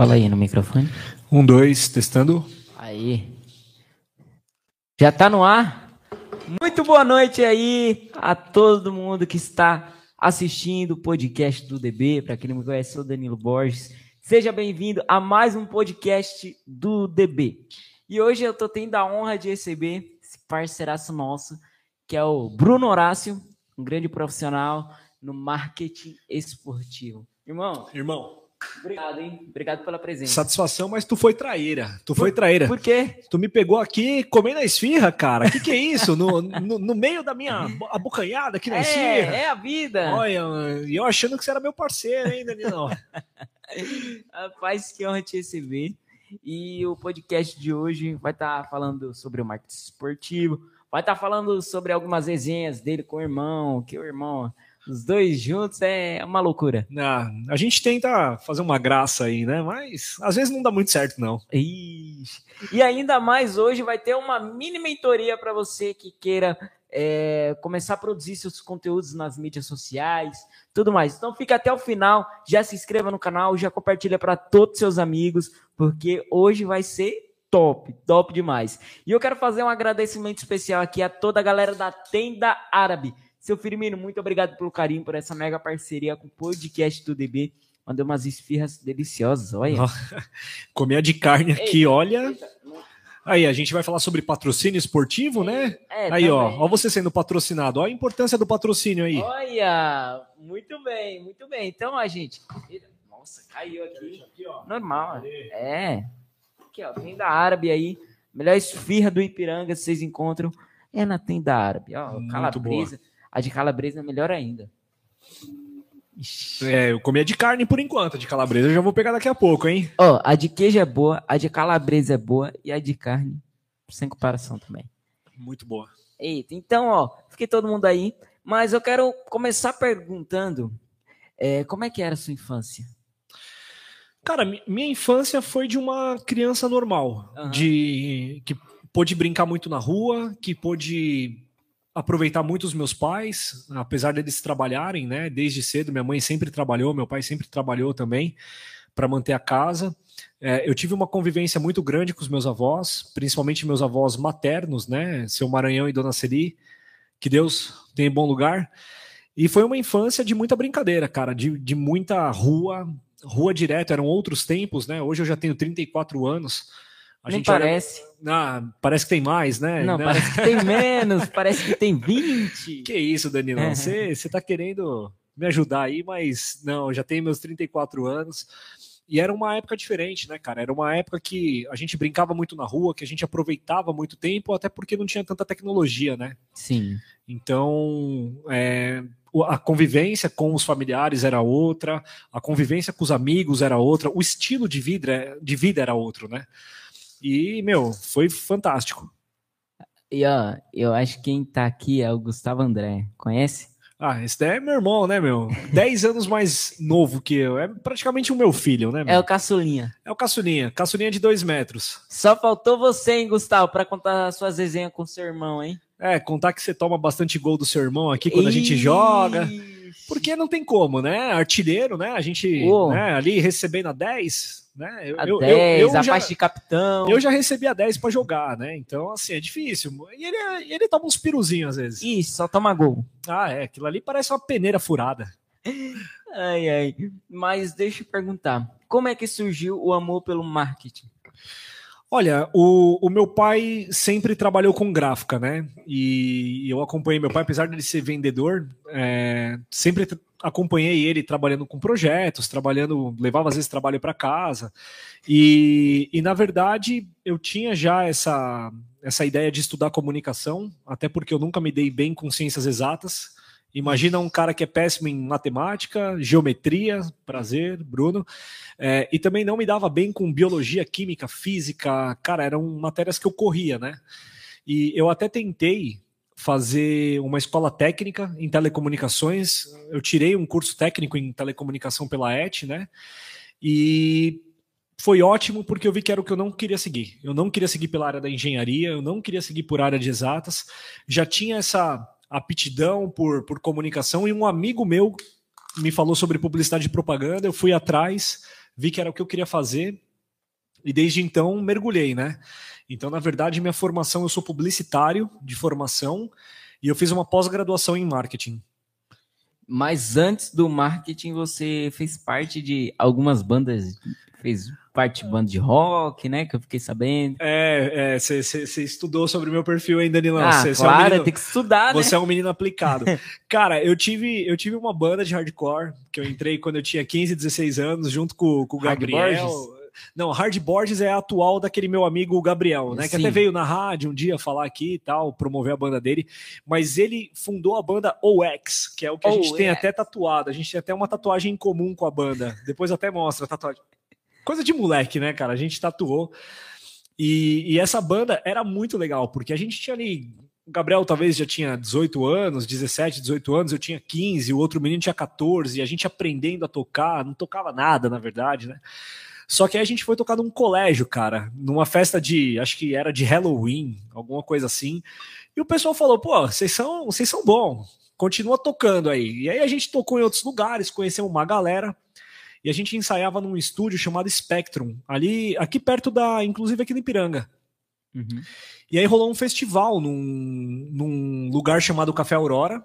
Fala aí no microfone. Um, dois, testando. Aí. Já tá no ar? Muito boa noite aí a todo mundo que está assistindo o podcast do DB. Para quem não me conhece, sou Danilo Borges. Seja bem-vindo a mais um podcast do DB. E hoje eu tô tendo a honra de receber esse parceiraço nosso, que é o Bruno Horácio, um grande profissional no marketing esportivo. Irmão, Irmão, obrigado, hein? Obrigado pela presença. satisfação, mas tu foi traíra. Tu foi traíra. Por quê? Tu me pegou aqui comendo a esfirra, cara. Que que é isso? No, no, no meio da minha bo- abocanhada aqui na É, esfirra. é a vida. Olha, e eu achando que você era meu parceiro, hein, Danilo? Rapaz, que honra te receber. E o podcast de hoje vai estar falando sobre o marketing esportivo, vai estar falando sobre algumas resenhas dele com o irmão, que o irmão, os dois juntos é uma loucura. Ah, a gente tenta fazer uma graça aí, né? Mas às vezes não dá muito certo, não. Ixi. E ainda mais hoje vai ter uma mini mentoria para você que queira é, começar a produzir seus conteúdos nas mídias sociais, tudo mais. Então fica até o final, já se inscreva no canal, já compartilha para todos seus amigos, porque hoje vai ser top, top demais. E eu quero fazer um agradecimento especial aqui a toda a galera da Tenda Árabe. Seu Firmino, muito obrigado pelo carinho, por essa mega parceria com o podcast do DB. Mandou umas esfirras deliciosas, olha. Comer a de carne aqui, olha. Aí, a gente vai falar sobre patrocínio esportivo, né? É, Aí, ó, também. ó você sendo patrocinado. Ó a importância do patrocínio aí. Olha, muito bem, muito bem. Então, ó, gente. Nossa, caiu aqui. Normal. É. Aqui, ó, tenda árabe aí. Melhor esfirra do Ipiranga, vocês encontram. É na tenda árabe. Ó, Muito calabresa. A de calabresa é melhor ainda. Ixi. É, eu comi a de carne por enquanto, a de calabresa eu já vou pegar daqui a pouco, hein? Ó, a de queijo é boa, a de calabresa é boa e a de carne, sem comparação também. Muito boa. Eita, então, ó, fiquei todo mundo aí, mas eu quero começar perguntando é, como é que era a sua infância? Cara, mi- minha infância foi de uma criança normal, Aham. de que pôde brincar muito na rua, que pôde aproveitar muito os meus pais, apesar deles trabalharem, né? Desde cedo, minha mãe sempre trabalhou, meu pai sempre trabalhou também para manter a casa. É, eu tive uma convivência muito grande com os meus avós, principalmente meus avós maternos, né? Seu Maranhão e Dona Celi, que Deus tenha em bom lugar. E foi uma infância de muita brincadeira, cara, de, de muita rua, rua direto, eram outros tempos, né? Hoje eu já tenho 34 anos. A Nem gente olha- parece. Ah, parece que tem mais, né? Não, parece que tem menos, parece que tem 20. Que isso, Danilo? É. Você você tá querendo me ajudar aí, mas não, já tenho meus 34 anos. E era uma época diferente, né, cara? Era uma época que a gente brincava muito na rua, que a gente aproveitava muito tempo, até porque não tinha tanta tecnologia, né? Sim. Então, é, a convivência com os familiares era outra, a convivência com os amigos era outra, o estilo de vida, de vida era outro, né? E, meu, foi fantástico. E ó, eu acho que quem tá aqui é o Gustavo André. Conhece? Ah, esse daí é meu irmão, né, meu? 10 anos mais novo que eu. É praticamente o meu filho, né, meu? É o Caçulinha. É o caçulinha. Caçulinha de 2 metros. Só faltou você, hein, Gustavo, pra contar as suas resenhas com seu irmão, hein? É, contar que você toma bastante gol do seu irmão aqui quando a gente Ixi. joga. Porque não tem como, né? Artilheiro, né? A gente né, ali recebendo a 10, né? Eu, A eu- 10, eu- eu a já, de capitão. eu já recebi a 10 pra jogar, né? Então, assim, é difícil. E ele, é- ele toma uns piruzinhos às vezes. Ih, só toma gol. Ah, é. Aquilo ali parece uma peneira furada. Ai, ai. Mas deixa eu perguntar. Como é que surgiu o amor pelo marketing? Olha, o, o meu pai sempre trabalhou com gráfica, né? E eu acompanhei meu pai, apesar de ele ser vendedor, é, sempre acompanhei ele trabalhando com projetos, trabalhando, levava às vezes trabalho para casa. E, e na verdade eu tinha já essa, essa ideia de estudar comunicação, até porque eu nunca me dei bem com ciências exatas. Imagina um cara que é péssimo em matemática, geometria, prazer, Bruno. É, e também não me dava bem com biologia, química, física. Cara, eram matérias que eu corria, né? E eu até tentei fazer uma escola técnica em telecomunicações. Eu tirei um curso técnico em telecomunicação pela ET, né? E foi ótimo porque eu vi que era o que eu não queria seguir. Eu não queria seguir pela área da engenharia, eu não queria seguir por área de exatas. Já tinha essa aptidão por, por comunicação e um amigo meu me falou sobre publicidade e propaganda. Eu fui atrás, vi que era o que eu queria fazer e desde então mergulhei, né? Então, na verdade, minha formação, eu sou publicitário de formação e eu fiz uma pós-graduação em marketing. Mas antes do marketing, você fez parte de algumas bandas, fez parte de banda de rock, né? Que eu fiquei sabendo. É, você é, estudou sobre o meu perfil ainda, Danilão. Ah, cê, claro, é um tem que estudar, Você né? é um menino aplicado. Cara, eu tive, eu tive uma banda de hardcore, que eu entrei quando eu tinha 15, 16 anos, junto com, com o Gabriel. Não, Hard Borges é atual daquele meu amigo Gabriel, né? Sim. Que até veio na rádio um dia falar aqui e tal, promover a banda dele. Mas ele fundou a banda OX, que é o que a gente tem até tatuado. A gente tem até uma tatuagem em comum com a banda. Depois até mostra a tatuagem. Coisa de moleque, né, cara? A gente tatuou. E, e essa banda era muito legal, porque a gente tinha ali o Gabriel talvez já tinha 18 anos, 17, 18 anos, eu tinha 15, o outro menino tinha 14, a gente aprendendo a tocar, não tocava nada, na verdade, né? Só que aí a gente foi tocar num colégio, cara, numa festa de, acho que era de Halloween, alguma coisa assim. E o pessoal falou: pô, vocês são, vocês são bons, continua tocando aí. E aí a gente tocou em outros lugares, conhecemos uma galera. E a gente ensaiava num estúdio chamado Spectrum, ali, aqui perto da, inclusive aqui no Ipiranga. Uhum. E aí rolou um festival num, num lugar chamado Café Aurora.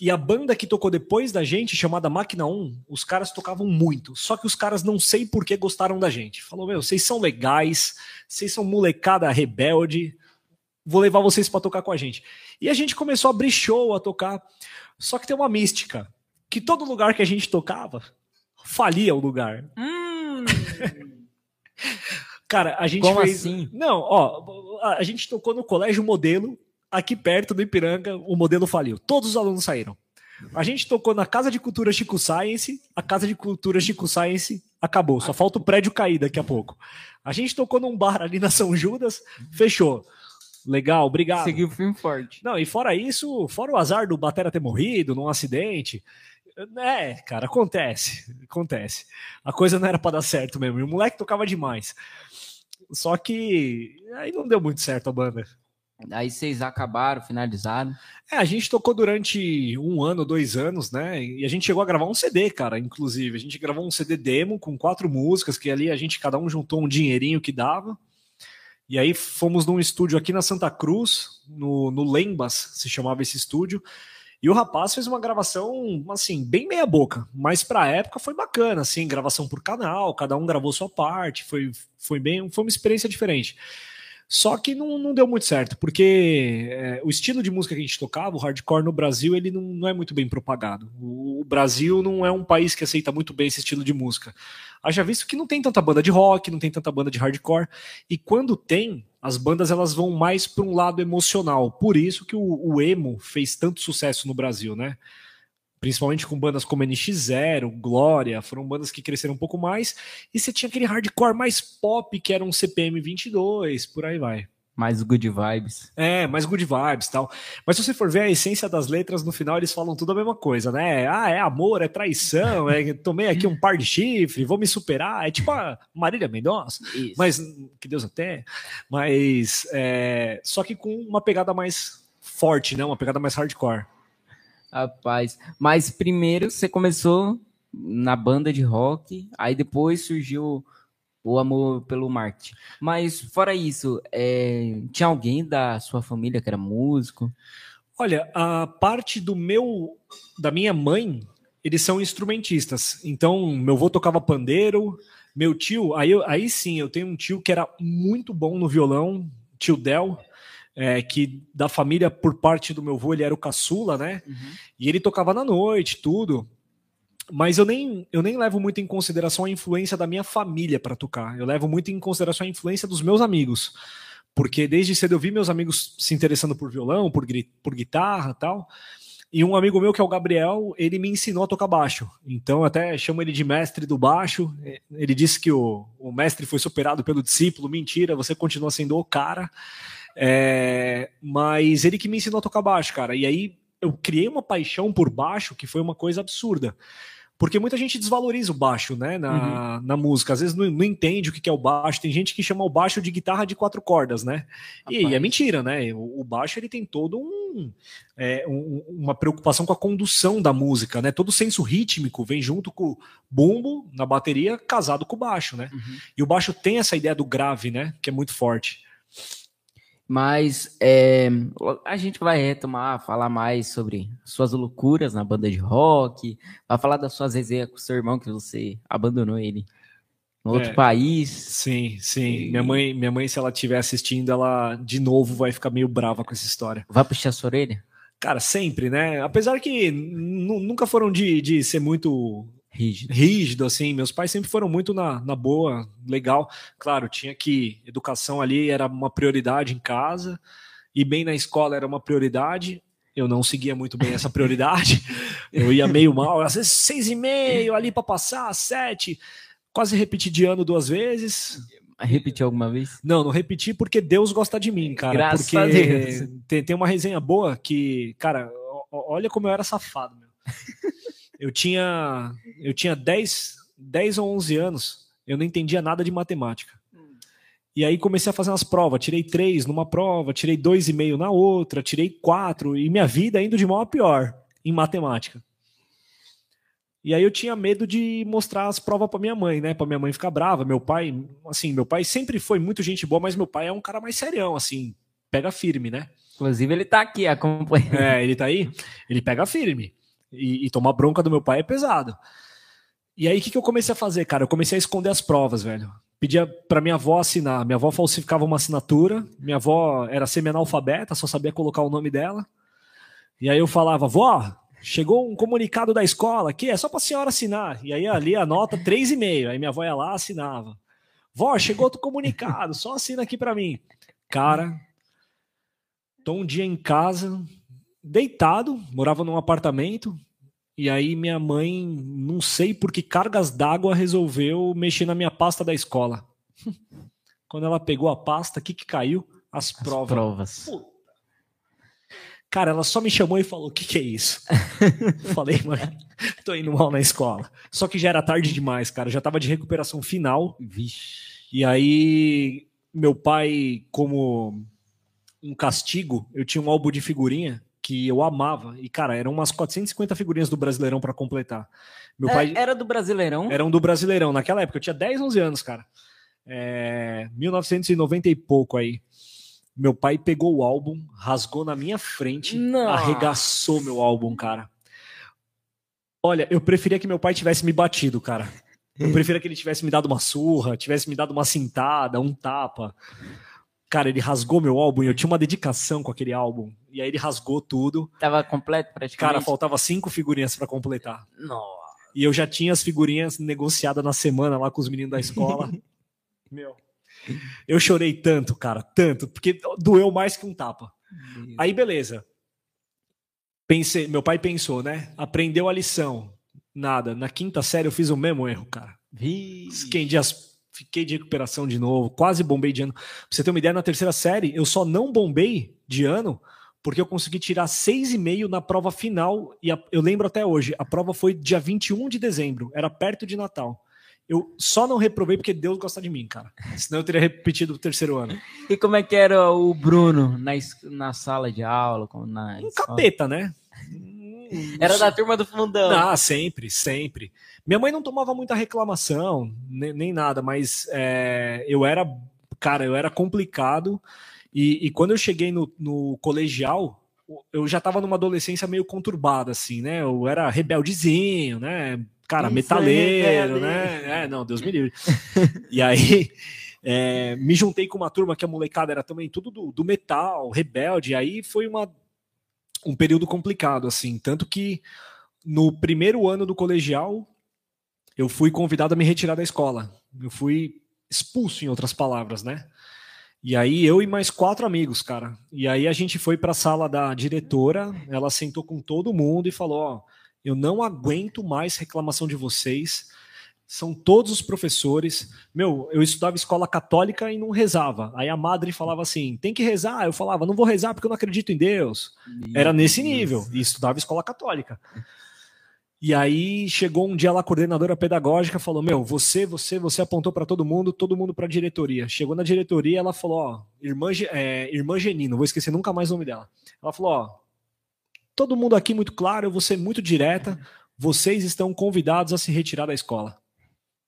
E a banda que tocou depois da gente, chamada Máquina 1, os caras tocavam muito. Só que os caras não sei por que gostaram da gente. Falou, meu, vocês são legais, vocês são molecada rebelde, vou levar vocês para tocar com a gente. E a gente começou a abrir show, a tocar. Só que tem uma mística, que todo lugar que a gente tocava, falia o lugar. Hum. Cara, a gente Como fez... assim? Não, ó, a gente tocou no Colégio Modelo aqui perto do Ipiranga, o modelo faliu. Todos os alunos saíram. A gente tocou na Casa de Cultura Chico Science, a Casa de Cultura Chico Science acabou, só falta o prédio cair daqui a pouco. A gente tocou num bar ali na São Judas, fechou. Legal, obrigado. Seguiu o filme forte. Não, e fora isso, fora o azar do Batera ter morrido num acidente. É, cara, acontece. Acontece. A coisa não era para dar certo mesmo. E o moleque tocava demais. Só que aí não deu muito certo a banda. Aí vocês acabaram, finalizaram. É, a gente tocou durante um ano, dois anos, né? E a gente chegou a gravar um CD, cara, inclusive. A gente gravou um CD demo com quatro músicas, que ali a gente, cada um juntou um dinheirinho que dava. E aí fomos num estúdio aqui na Santa Cruz, no, no Lembas, se chamava esse estúdio. E o rapaz fez uma gravação, assim, bem meia boca, mas pra época foi bacana, assim, gravação por canal, cada um gravou sua parte, foi, foi bem, foi uma experiência diferente. Só que não, não deu muito certo, porque é, o estilo de música que a gente tocava, o hardcore no Brasil, ele não, não é muito bem propagado. O, o, Brasil não é um país que aceita muito bem esse estilo de música. Haja visto que não tem tanta banda de rock, não tem tanta banda de hardcore, e quando tem, as bandas elas vão mais para um lado emocional. Por isso que o, o emo fez tanto sucesso no Brasil, né? Principalmente com bandas como NX0, Glória, foram bandas que cresceram um pouco mais, e você tinha aquele hardcore mais pop, que era um CPM 22, por aí vai. Mais good vibes. É, mais good vibes tal. Mas se você for ver a essência das letras, no final eles falam tudo a mesma coisa, né? Ah, é amor, é traição, é tomei aqui um par de chifre, vou me superar. É tipo a Marília Mendonça. Isso. Mas, que Deus até. Mas, é, só que com uma pegada mais forte, né? Uma pegada mais hardcore. Rapaz, mas primeiro você começou na banda de rock, aí depois surgiu o amor pelo marketing. Mas fora isso, é, tinha alguém da sua família que era músico? Olha, a parte do meu, da minha mãe, eles são instrumentistas. Então, meu avô tocava pandeiro, meu tio, aí, aí sim, eu tenho um tio que era muito bom no violão, tio Del é, que da família, por parte do meu avô, ele era o caçula, né? Uhum. E ele tocava na noite, tudo. Mas eu nem, eu nem levo muito em consideração a influência da minha família para tocar. Eu levo muito em consideração a influência dos meus amigos. Porque desde cedo eu vi meus amigos se interessando por violão, por, por guitarra tal. E um amigo meu, que é o Gabriel, ele me ensinou a tocar baixo. Então, até chamo ele de mestre do baixo. Ele disse que o, o mestre foi superado pelo discípulo. Mentira, você continua sendo o cara. É, mas ele que me ensinou a tocar baixo, cara. E aí eu criei uma paixão por baixo que foi uma coisa absurda. Porque muita gente desvaloriza o baixo, né, na, uhum. na música. Às vezes não, não, entende o que é o baixo. Tem gente que chama o baixo de guitarra de quatro cordas, né? E, e, é mentira, né? O, o, baixo ele tem todo um, é, um, uma preocupação com a condução da música, né? Todo o senso rítmico vem junto com o bumbo na bateria, casado com o baixo, né? Uhum. E o baixo tem essa ideia do grave, né? Que é muito forte. Mas é, a gente vai retomar, falar mais sobre suas loucuras na banda de rock, vai falar das suas resenhas com o seu irmão que você abandonou ele no outro é, país. Sim, sim. E... Minha mãe, minha mãe, se ela estiver assistindo, ela de novo vai ficar meio brava com essa história. Vai puxar sua orelha? Cara, sempre, né? Apesar que nunca foram de, de ser muito rígido. rígido, assim. Meus pais sempre foram muito na, na boa, legal. Claro, tinha que educação ali era uma prioridade em casa e bem na escola era uma prioridade. Eu não seguia muito bem essa prioridade. Eu ia meio mal, às vezes seis e meio ali para passar, sete. Quase repeti de ano duas vezes. Repetiu alguma vez? Não, não repeti porque Deus gosta de mim, cara. Graças porque a Deus. Tem, tem uma resenha boa que, cara, olha como eu era safado, meu. Eu tinha, eu tinha 10, 10 ou 11 anos, eu não entendia nada de matemática. E aí comecei a fazer umas provas, tirei três numa prova, tirei dois e meio na outra, tirei quatro, e minha vida indo de mal a pior em matemática. E aí eu tinha medo de mostrar as provas para minha mãe, né? Para minha mãe ficar brava. Meu pai, assim, meu pai sempre foi muito gente boa, mas meu pai é um cara mais serião, assim, pega firme, né? Inclusive ele tá aqui acompanhando. É, ele tá aí? Ele pega firme. E, e tomar bronca do meu pai é pesado. E aí, o que, que eu comecei a fazer, cara? Eu comecei a esconder as provas, velho. Pedia para minha avó assinar. Minha avó falsificava uma assinatura. Minha avó era semi-analfabeta, só sabia colocar o nome dela. E aí eu falava, vó, chegou um comunicado da escola aqui, é só para a senhora assinar. E aí ali a nota 3,5. Aí minha avó ia lá, assinava. Vó, chegou outro comunicado, só assina aqui para mim. Cara, tô um dia em casa, deitado, morava num apartamento, e aí minha mãe, não sei por que cargas d'água, resolveu mexer na minha pasta da escola. Quando ela pegou a pasta, o que, que caiu? As, As provas. provas. Cara, ela só me chamou e falou: O que, que é isso? Falei, mãe, tô indo mal na escola. Só que já era tarde demais, cara. Já tava de recuperação final. Vixe. E aí, meu pai, como um castigo, eu tinha um álbum de figurinha que eu amava. E, cara, eram umas 450 figurinhas do Brasileirão para completar. Meu é, pai era do Brasileirão? Eram do Brasileirão. Naquela época, eu tinha 10, 11 anos, cara. É, 1990 e pouco aí. Meu pai pegou o álbum, rasgou na minha frente, Nossa. arregaçou meu álbum, cara. Olha, eu preferia que meu pai tivesse me batido, cara. Eu preferia que ele tivesse me dado uma surra, tivesse me dado uma cintada, um tapa. Cara, ele rasgou meu álbum e eu tinha uma dedicação com aquele álbum. E aí ele rasgou tudo. Tava completo praticamente? Cara, faltava cinco figurinhas para completar. Nossa. E eu já tinha as figurinhas negociadas na semana lá com os meninos da escola. meu. Eu chorei tanto, cara, tanto, porque doeu mais que um tapa. Aí beleza. Pensei, meu pai pensou, né? Aprendeu a lição. Nada. Na quinta série eu fiz o mesmo erro, cara. Vixe. as fiquei de recuperação de novo, quase bombei de ano. Pra você ter uma ideia, na terceira série, eu só não bombei de ano porque eu consegui tirar 6,5 na prova final, e a, eu lembro até hoje, a prova foi dia 21 de dezembro, era perto de Natal. Eu só não reprovei porque Deus gosta de mim, cara. Senão eu teria repetido o terceiro ano. E como é que era o Bruno na, na sala de aula? Na um capeta, né? Era da turma do fundão. Ah, sempre, sempre. Minha mãe não tomava muita reclamação, nem, nem nada, mas é, eu era, cara, eu era complicado. E, e quando eu cheguei no, no colegial, eu já estava numa adolescência meio conturbada, assim, né? Eu era rebeldezinho, né? Cara, Isso metaleiro, é né? É, não, Deus me livre. e aí, é, me juntei com uma turma que a molecada era também tudo do, do metal, rebelde. E aí foi uma, um período complicado, assim. Tanto que no primeiro ano do colegial, eu fui convidado a me retirar da escola. Eu fui expulso, em outras palavras, né? E aí eu e mais quatro amigos, cara. E aí a gente foi para a sala da diretora, ela sentou com todo mundo e falou: "Ó, eu não aguento mais reclamação de vocês. São todos os professores. Meu, eu estudava escola católica e não rezava. Aí a madre falava assim: tem que rezar. Eu falava: não vou rezar porque eu não acredito em Deus. Meu Era nesse nível. E estudava escola católica. E aí chegou um dia lá a coordenadora pedagógica falou: "Meu, você, você, você apontou para todo mundo, todo mundo para a diretoria". Chegou na diretoria, ela falou: "Ó, irmã, é, irmã Genino, vou esquecer nunca mais o nome dela". Ela falou: "Ó, todo mundo aqui muito claro, eu vou ser muito direta, vocês estão convidados a se retirar da escola".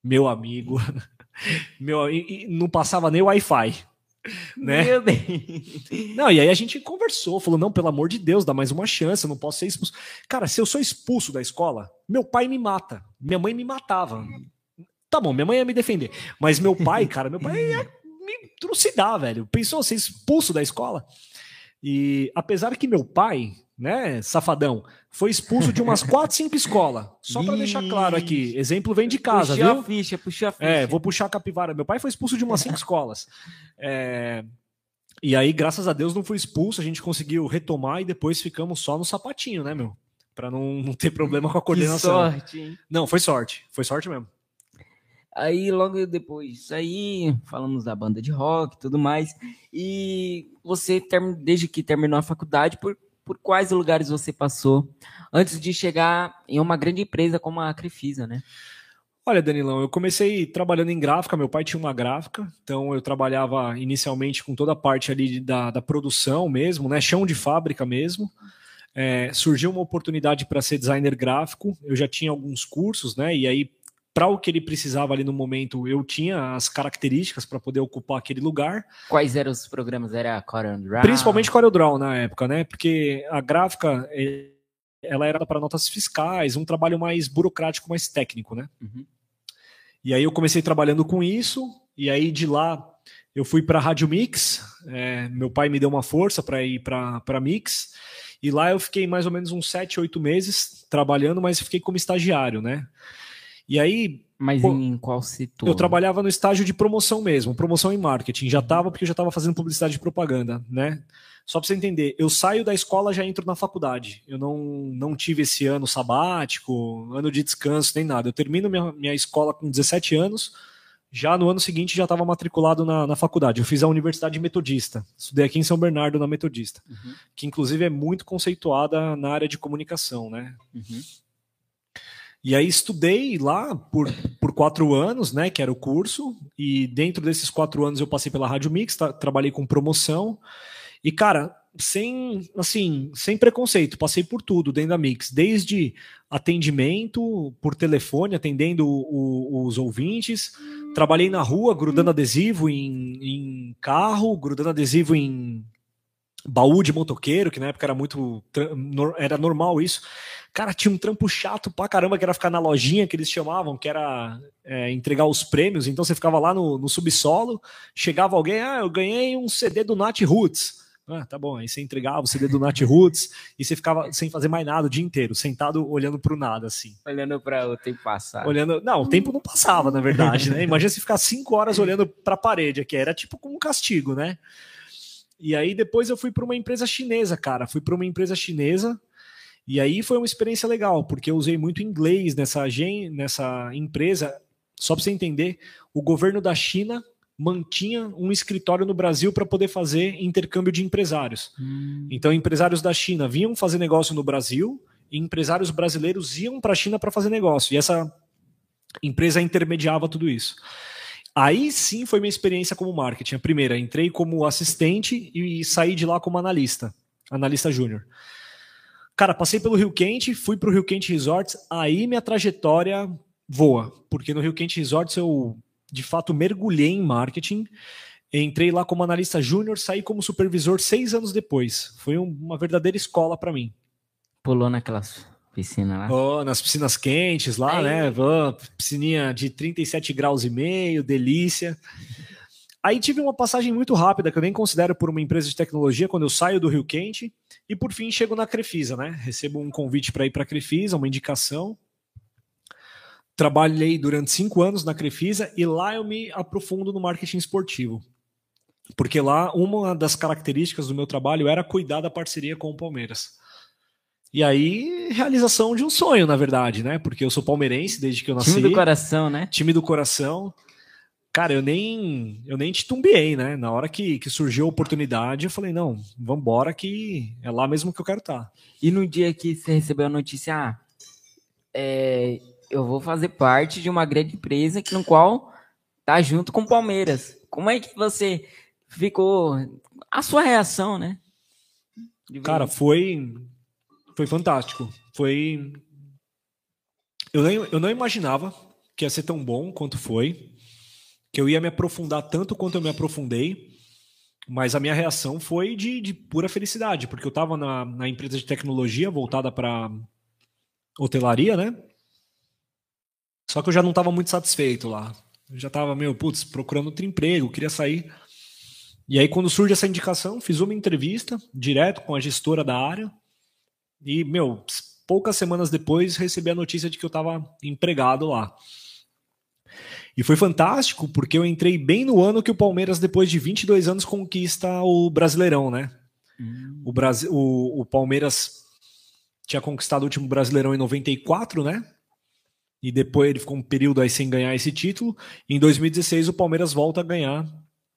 Meu amigo, meu, e, e não passava nem o Wi-Fi. Né? Meu Deus. Não, e aí a gente conversou, falou: não, pelo amor de Deus, dá mais uma chance, eu não posso ser expulso. Cara, se eu sou expulso da escola, meu pai me mata. Minha mãe me matava. Tá bom, minha mãe ia me defender. Mas meu pai, cara, meu pai ia me trucidar, velho. Pensou ser expulso da escola? E apesar que meu pai, né, safadão, foi expulso de umas 4, 5 escolas. Só para deixar claro aqui, exemplo vem de casa, puxou viu? a ficha, puxou a É, ficha. vou puxar a capivara. Meu pai foi expulso de umas 5 escolas. É, e aí, graças a Deus, não fui expulso, a gente conseguiu retomar e depois ficamos só no sapatinho, né, meu? Pra não, não ter problema com a Que coordenação. sorte, hein? Não, foi sorte. Foi sorte mesmo. Aí, logo depois aí, falamos da banda de rock e tudo mais. E você, desde que terminou a faculdade, por, por quais lugares você passou antes de chegar em uma grande empresa como a Crefisa, né? Olha, Danilão, eu comecei trabalhando em gráfica, meu pai tinha uma gráfica, então eu trabalhava inicialmente com toda a parte ali da, da produção mesmo, né? Chão de fábrica mesmo. É, surgiu uma oportunidade para ser designer gráfico, eu já tinha alguns cursos, né? E aí, para o que ele precisava ali no momento, eu tinha as características para poder ocupar aquele lugar. Quais eram os programas? Era Corel Draw? Principalmente CorelDRAW na época, né? Porque a gráfica eh, ela era para notas fiscais, um trabalho mais burocrático, mais técnico, né? Uhum. E aí eu comecei trabalhando com isso, e aí de lá eu fui para a Rádio Mix. é, meu pai me deu uma força para ir para a Mix. E lá eu fiquei mais ou menos uns 7, 8 meses trabalhando, mas fiquei como estagiário, né? E aí Mas Pô, em qual setor? eu trabalhava no estágio de promoção mesmo, promoção em marketing. Já estava porque eu já estava fazendo publicidade e propaganda, né? Só para você entender, eu saio da escola já entro na faculdade. Eu não, não tive esse ano sabático, ano de descanso, nem nada. Eu termino minha, minha escola com 17 anos, já no ano seguinte já estava matriculado na, na faculdade. Eu fiz a Universidade Metodista, estudei aqui em São Bernardo na Metodista, Uhum, que inclusive é muito conceituada na área de comunicação, né? uhum. E aí estudei lá por, por quatro anos, né, que era o curso, e dentro desses quatro anos eu passei pela Rádio Mix, tra- trabalhei com promoção, e cara, sem, assim, sem preconceito, passei por tudo dentro da Mix, desde atendimento por telefone, atendendo o- os ouvintes, trabalhei na rua, grudando adesivo em, em carro, grudando adesivo em baú de motoqueiro, que na época era muito, era normal isso, Cara, tinha um trampo chato pra caramba, que era ficar na lojinha que eles chamavam, que era é, entregar os prêmios. Então você ficava lá no, no subsolo, chegava alguém, ah, eu ganhei um CD do Nat Roots. Ah, tá bom, aí você entregava o CD do Nat Roots e você ficava sem fazer mais nada o dia inteiro, sentado olhando pro nada, assim. Olhando para o tempo passado. Olhando. Não, o tempo não passava, na verdade, né? Imagina se ficar cinco horas olhando pra parede aqui. Era tipo como um castigo, né? E aí depois eu fui para uma empresa chinesa, cara. Fui para uma empresa chinesa. E aí foi uma experiência legal, porque eu usei muito inglês nessa, nessa empresa. Só para você entender, o governo da China mantinha um escritório no Brasil para poder fazer intercâmbio de empresários. Hum, Então, empresários da China vinham fazer negócio no Brasil e empresários brasileiros iam para a China para fazer negócio. E essa empresa intermediava tudo isso. Aí sim foi minha experiência como marketing. A primeira, entrei como assistente e saí de lá como analista, analista júnior. Cara, passei pelo Rio Quente, fui para o Rio Quente Resorts, aí minha trajetória voa, porque no Rio Quente Resorts eu de fato mergulhei em marketing. Entrei lá como analista júnior, saí como supervisor seis anos depois. Foi um- uma verdadeira escola para mim. Pulou naquelas piscinas lá. Oh, nas piscinas quentes lá, Aí. né? Oh, piscininha de 37 graus e meio, delícia. Aí tive uma passagem muito rápida, que eu nem considero por uma empresa de tecnologia, quando eu saio do Rio Quente. E por fim chego na Crefisa, né? Recebo um convite para ir para a Crefisa, uma indicação. Trabalhei durante cinco anos na Crefisa e lá eu me aprofundo no marketing esportivo. Porque lá uma das características do meu trabalho era cuidar da parceria com o Palmeiras. E aí, realização de um sonho, na verdade, né? Porque eu sou palmeirense desde que eu nasci. Time do coração, né? time do coração. Cara, eu nem eu nem titubeei, né? Na hora que, que surgiu a oportunidade, eu falei, não, vambora que é lá mesmo que eu quero estar. E no dia que você recebeu a notícia, ah, é, eu vou fazer parte de uma grande empresa que no qual tá junto com o Palmeiras. Como é que você ficou? A sua reação, né? Cara, foi foi fantástico. Foi eu nem, eu não imaginava que ia ser tão bom quanto foi, que eu ia me aprofundar tanto quanto eu me aprofundei, mas a minha reação foi de, de pura felicidade, porque eu estava na, na empresa de tecnologia voltada para hotelaria, né? Só que eu já não estava muito satisfeito lá. Eu já estava meio, putz, procurando outro emprego, queria sair. E aí, quando surge essa indicação, fiz uma entrevista direto com a gestora da área. E, meu, poucas semanas depois recebi a notícia de que eu estava empregado lá. E foi fantástico, porque eu entrei bem no ano que o Palmeiras, depois de 22 anos, conquista o Brasileirão, né? Hum. O, Brasil, o, o Palmeiras tinha conquistado o último Brasileirão em 94, né? E depois ele ficou um período aí sem ganhar esse título. Em 2016 o Palmeiras volta a ganhar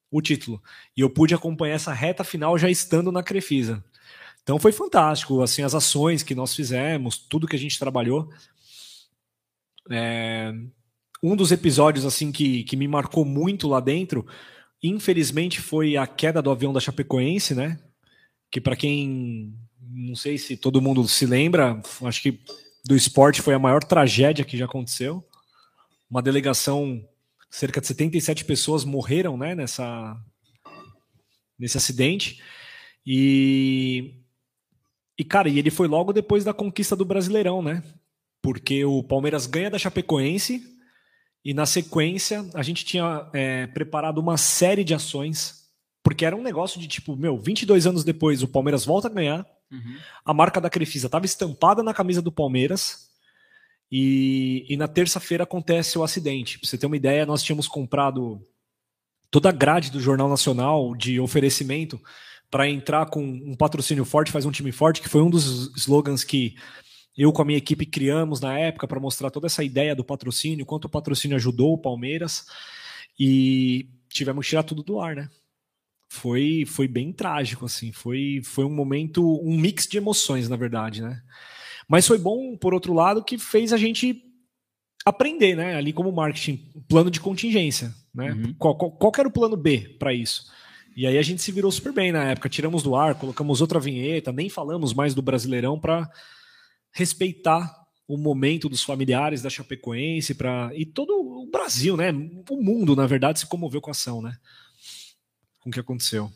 o título. E eu pude acompanhar essa reta final já estando na Crefisa. Então foi fantástico, assim, as ações que nós fizemos, tudo que a gente trabalhou. É... Um dos episódios assim que, que me marcou muito lá dentro, infelizmente, foi a queda do avião da Chapecoense, né? Que para quem não sei se todo mundo se lembra, acho que do esporte foi a maior tragédia que já aconteceu. Uma delegação, cerca de 77 pessoas morreram, né, nessa nesse acidente. E e, cara, e ele foi logo depois da conquista do Brasileirão, né? Porque o Palmeiras ganha da Chapecoense e, na sequência, a gente tinha é, preparado uma série de ações, porque era um negócio de tipo, meu, 22 anos depois o Palmeiras volta a ganhar, uhum. a marca da Crefisa estava estampada na camisa do Palmeiras. E, e na terça-feira acontece o acidente. Pra você ter uma ideia, nós tínhamos comprado toda a grade do Jornal Nacional de oferecimento para entrar com um patrocínio forte, faz um time forte, que foi um dos slogans que eu com a minha equipe criamos na época para mostrar toda essa ideia do patrocínio, quanto o patrocínio ajudou o Palmeiras e tivemos que tirar tudo do ar, né? Foi, foi bem trágico, assim, foi, foi um momento, um mix de emoções, na verdade, né? Mas foi bom, por outro lado, que fez a gente aprender, né? Ali como marketing, plano de contingência, né? Uhum. Qual, qual, qual era o plano B para isso? E aí a gente se virou super bem na época. Tiramos do ar, colocamos outra vinheta, nem falamos mais do Brasileirão para respeitar o momento dos familiares da Chapecoense para e todo o Brasil, né? O mundo, na verdade, se comoveu com a ação, né? Com o que aconteceu.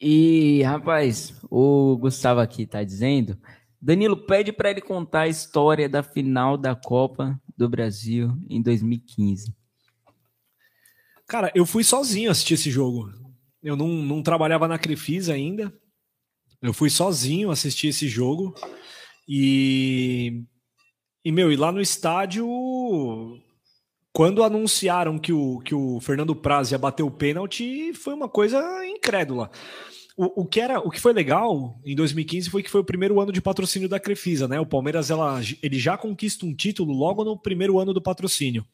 E, rapaz, o Gustavo aqui tá dizendo, Danilo pede para ele contar a história da final da Copa do Brasil em 2015. Cara, eu fui sozinho assistir esse jogo. Eu não, não trabalhava na Crefisa ainda. Eu fui sozinho assistir esse jogo. E, e meu, e lá no estádio, quando anunciaram que o, que o Fernando Praz ia bater o pênalti, foi uma coisa incrédula. O, o, que era, o que foi legal em 2015 foi que foi o primeiro ano de patrocínio da Crefisa, né? O Palmeiras ela, ele já conquista um título logo no primeiro ano do patrocínio.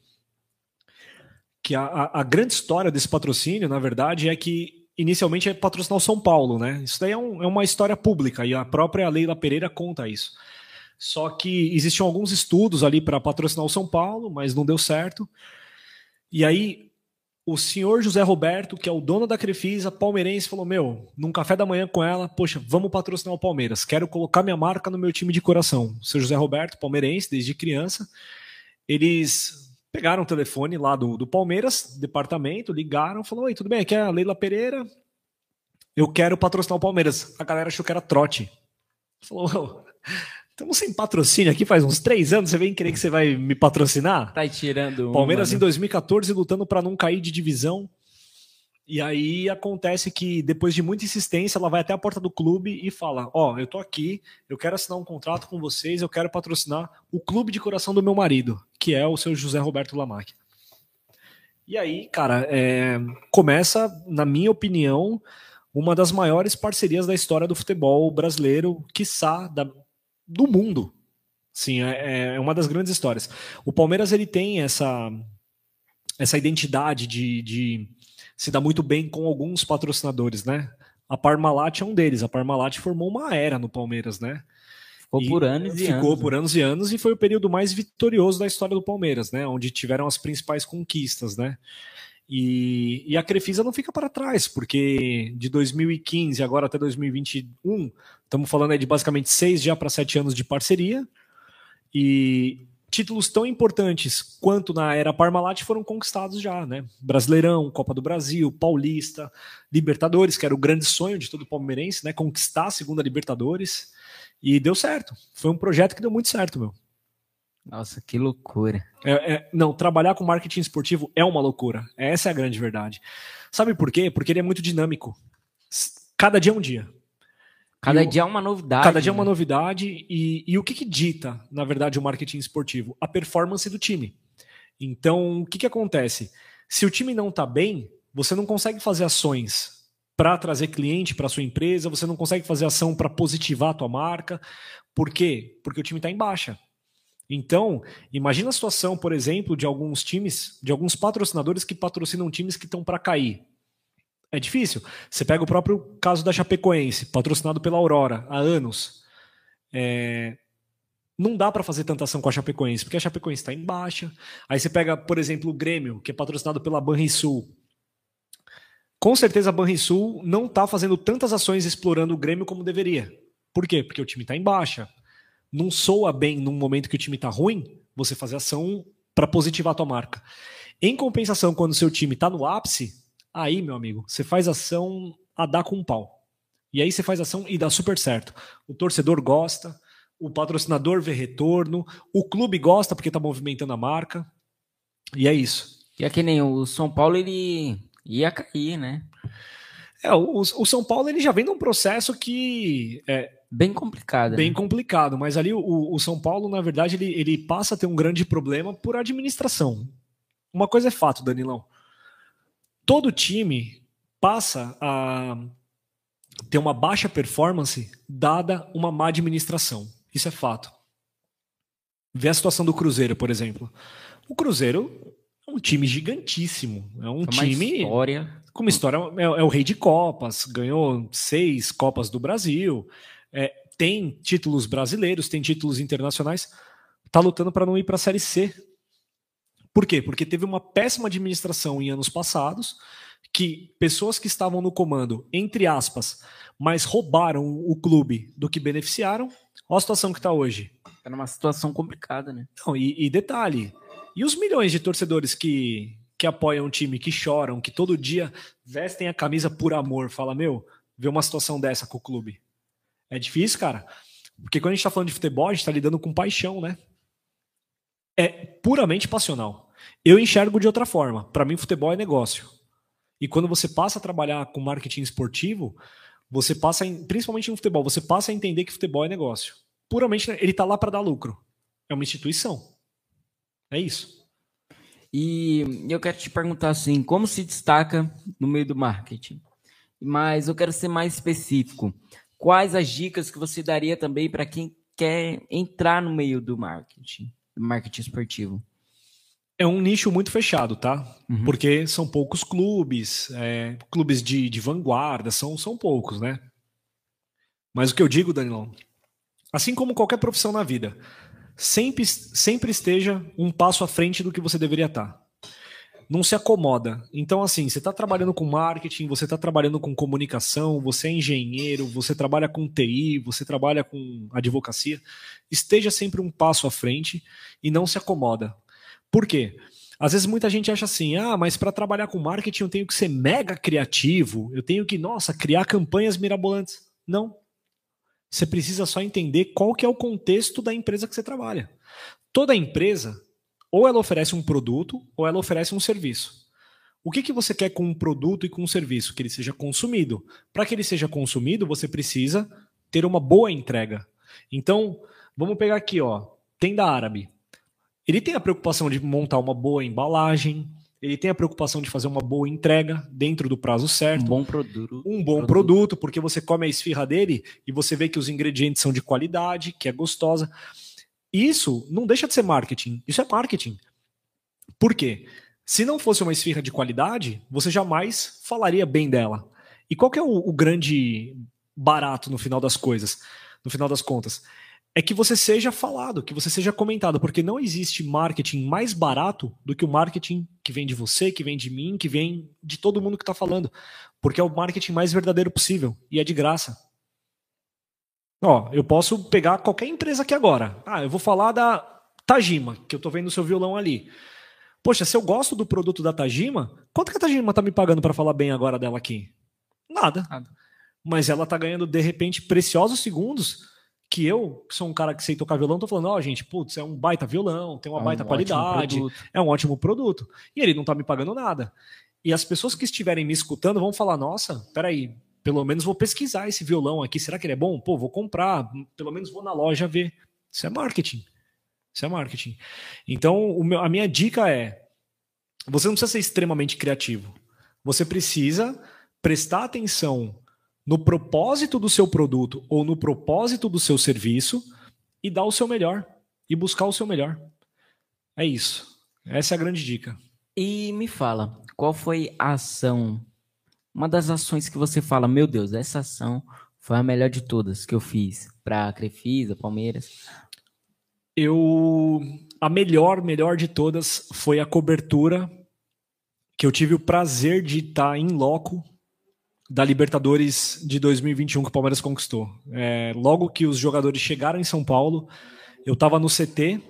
Que a, a, a grande história desse patrocínio, na verdade, é que inicialmente é patrocinar o São Paulo, né? Isso daí é, um, é, uma história pública e a própria Leila Pereira conta isso. Só que existiam alguns estudos ali para patrocinar o São Paulo, mas não deu certo. E aí o senhor José Roberto, que é o dono da Crefisa, palmeirense, falou: Meu, num café da manhã com ela, poxa, vamos patrocinar o Palmeiras. Quero colocar minha marca no meu time de coração. O senhor José Roberto, palmeirense, desde criança. Eles Pegaram o telefone lá do, do Palmeiras, departamento, ligaram, falou: Oi, tudo bem? Aqui é a Leila Pereira. Eu quero patrocinar o Palmeiras. A galera achou que era trote. Falou: Estamos sem patrocínio aqui faz uns três anos. Você vem querer que você vai me patrocinar? Tá tirando. Palmeiras em 2014 né? lutando para não cair de divisão. E aí acontece que depois de muita insistência, ela vai até a porta do clube e fala: "Ó, oh, eu tô aqui, eu quero assinar um contrato com vocês, eu quero patrocinar o clube de coração do meu marido, que é o seu José Roberto Lamac". E aí, cara, é, começa, na minha opinião, uma das maiores parcerias da história do futebol brasileiro, quiçá da, do mundo. Sim, é, é uma das grandes histórias. O Palmeiras ele tem essa essa identidade de, de se dá muito bem com alguns patrocinadores, né? A Parmalat é um deles. A Parmalat formou uma era no Palmeiras, né? Ficou por anos e ficou anos. Ficou né? por anos e anos e foi o período mais vitorioso da história do Palmeiras, né? Onde tiveram as principais conquistas, né? E, e, a Crefisa não fica para trás, porque de 2015 agora até 2021, estamos falando aí de basicamente seis já para sete anos de parceria. E títulos tão importantes quanto na era Parmalat foram conquistados já, né? Brasileirão, Copa do Brasil, Paulista, Libertadores, que era o grande sonho de todo palmeirense, né? Conquistar a segunda Libertadores. E deu certo. Foi um projeto que deu muito certo, meu. Nossa, que loucura. É, é, não, trabalhar com marketing esportivo é uma loucura. Essa é a grande verdade. Sabe por quê? Porque ele é muito dinâmico. Cada dia é um dia. Cada dia é uma novidade. Cada dia é uma né? novidade. E, e o que, que, dita, na verdade, o marketing esportivo? A performance do time. Então, o que, que acontece? Se o time não está bem, você não consegue fazer ações para trazer cliente para sua empresa, você não consegue fazer ação para positivar a tua marca. Por quê? Porque o time está em baixa. Então, imagina a situação, por exemplo, de alguns times, de alguns patrocinadores que patrocinam times que estão para cair. É difícil. Você pega o próprio caso da Chapecoense, patrocinado pela Aurora há anos. É... Não dá para fazer tanta ação com a Chapecoense, porque a Chapecoense está em baixa. Aí você pega, por exemplo, o Grêmio, que é patrocinado pela Banrisul. Com certeza a Banrisul não está fazendo tantas ações explorando o Grêmio como deveria. Por quê? Porque o time está em baixa. Não soa bem num momento que o time está ruim, você fazer ação para positivar a tua marca. Em compensação, quando o seu time está no ápice, aí, meu amigo, você faz ação a dar com um pau. E aí você faz ação e dá super certo. O torcedor gosta, o patrocinador vê retorno, o clube gosta porque está movimentando a marca. E é isso. E é que nem o São Paulo, ele ia cair, né? É, o, o São Paulo ele já vem num processo que é bem complicado. Bem né? complicado, mas ali o, o, São Paulo, na verdade, ele, ele passa a ter um grande problema por administração. Uma coisa é fato, Danilão. Todo time passa a ter uma baixa performance dada uma má administração. Isso é fato. Vê a situação do Cruzeiro, por exemplo. O Cruzeiro é um time gigantíssimo. É um é time. História. Com uma história. É, é, o rei de Copas, ganhou seis Copas do Brasil, é, tem títulos brasileiros, tem títulos internacionais. Está lutando para não ir para a Série C. Por quê? Porque teve uma péssima administração em anos passados, que pessoas que estavam no comando, entre aspas, mas roubaram o clube do que beneficiaram. Olha a situação que está hoje. Está numa situação complicada, né? Não, e, e detalhe, e os milhões de torcedores que, que apoiam o time, que choram, que todo dia vestem a camisa por amor, fala, meu, vê uma situação dessa com o clube. É difícil, cara. Porque quando a gente tá falando de futebol, a gente tá lidando com paixão, né? É puramente passional. Eu enxergo de outra forma. Para mim, futebol é negócio. E quando você passa a trabalhar com marketing esportivo, você passa, em, principalmente no futebol, você passa a entender que futebol é negócio. Puramente, ele tá lá para dar lucro. É uma instituição. É isso. E eu quero te perguntar assim, como se destaca no meio do marketing? Mas eu quero ser mais específico. Quais as dicas que você daria também para quem quer entrar no meio do marketing, do marketing esportivo? É um nicho muito fechado, tá? Uhum. Porque são poucos clubes, é, clubes de, de vanguarda, são, são poucos, né? Mas o que eu digo, Danilão, assim como qualquer profissão na vida, sempre, sempre esteja um passo à frente do que você deveria estar. Não se acomoda. Então, assim, você está trabalhando com marketing, você está trabalhando com comunicação, você é engenheiro, você trabalha com TI, você trabalha com advocacia. Esteja sempre um passo à frente e não se acomoda. Por quê? Às vezes muita gente acha assim: ah, mas para trabalhar com marketing eu tenho que ser mega criativo, eu tenho que, nossa, criar campanhas mirabolantes. Não. Você precisa só entender qual que é o contexto da empresa que você trabalha. Toda empresa, ou ela oferece um produto, ou ela oferece um serviço. O que, que você quer com um produto e com um serviço? Que ele seja consumido. Para que ele seja consumido, você precisa ter uma boa entrega. Então, vamos pegar aqui, ó, tenda árabe. Ele tem a preocupação de montar uma boa embalagem, ele tem a preocupação de fazer uma boa entrega dentro do prazo certo. Um bom produto. Um bom produto. produto, porque você come a esfirra dele e você vê que os ingredientes são de qualidade, que é gostosa. Isso não deixa de ser marketing. Isso é marketing. Por quê? Se não fosse uma esfirra de qualidade, você jamais falaria bem dela. E qual é o, o grande barato no final das coisas, no final das contas? É que você seja falado, que você seja comentado, porque não existe marketing mais barato do que o marketing que vem de você, que vem de mim, que vem de todo mundo que está falando, porque é o marketing mais verdadeiro possível e é de graça. Ó, eu posso pegar qualquer empresa aqui agora. Ah, eu vou falar da Tajima, que eu estou vendo o seu violão ali. Poxa, se eu gosto do produto da Tajima, quanto que a Tajima está me pagando para falar bem agora dela aqui? Nada. Nada. Mas ela está ganhando de repente preciosos segundos que eu, que sou um cara que sei tocar violão, tô falando, ó, oh, gente, putz, é um baita violão, tem uma é um baita qualidade, é um ótimo produto. E ele não tá me pagando nada. E as pessoas que estiverem me escutando vão falar, nossa, peraí, pelo menos vou pesquisar esse violão aqui, será que ele é bom? Pô, vou comprar, pelo menos vou na loja ver. Isso é marketing. Isso é marketing. Então, meu, a minha dica é, você não precisa ser extremamente criativo. Você precisa prestar atenção no propósito do seu produto ou no propósito do seu serviço e dar o seu melhor e buscar o seu melhor. É isso. Essa é a grande dica. E me fala, qual foi a ação, uma das ações que você fala, meu Deus, essa ação foi a melhor de todas que eu fiz para a Crefisa, Palmeiras? Eu a melhor, melhor de todas foi a cobertura que eu tive o prazer de estar em loco da Libertadores de 2021 que o Palmeiras conquistou. É, logo que os jogadores chegaram em São Paulo, eu estava no CT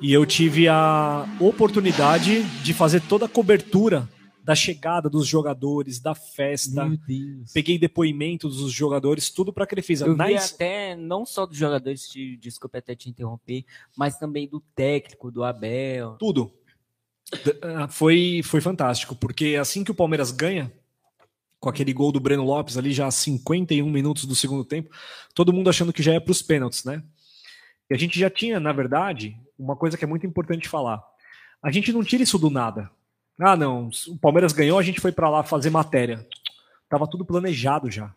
e eu tive a oportunidade de fazer toda a cobertura da chegada dos jogadores, da festa. Peguei depoimentos dos jogadores, tudo para Crefisa. Eu vi até não só dos jogadores, te, desculpe até te interromper, mas também do técnico, do Abel. Tudo. Ah, foi, foi fantástico, porque assim que o Palmeiras ganha, com aquele gol do Breno Lopes ali já 51 minutos do segundo tempo, todo mundo achando que já é para os pênaltis, né? E a gente já tinha, na verdade, uma coisa que é muito importante falar. A gente não tira isso do nada. Ah, não, o Palmeiras ganhou, a gente foi para lá fazer matéria. Tava tudo planejado já.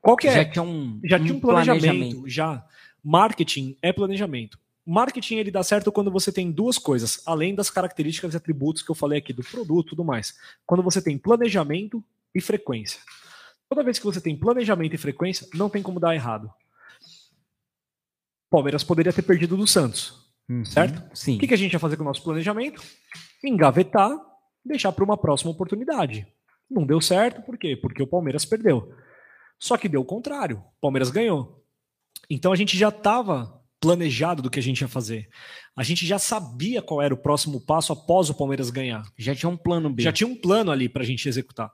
Qual que é? Já tinha um, já tinha um planejamento, planejamento, já. Marketing é planejamento. Marketing ele dá certo quando você tem duas coisas, além das características e atributos que eu falei aqui do produto e tudo mais. Quando você tem planejamento e frequência. Toda vez que você tem planejamento e frequência, não tem como dar errado. Palmeiras poderia ter perdido do Santos, uhum, certo? Sim. O que, a gente ia fazer com o nosso planejamento? Engavetar, deixar para uma próxima oportunidade. Não deu certo, por quê? Porque o Palmeiras perdeu. Só que deu o contrário. O Palmeiras ganhou. Então a gente já estava planejado do que a gente ia fazer. A gente já sabia qual era o próximo passo após o Palmeiras ganhar. Já tinha um plano B. Já tinha um plano ali para a gente executar.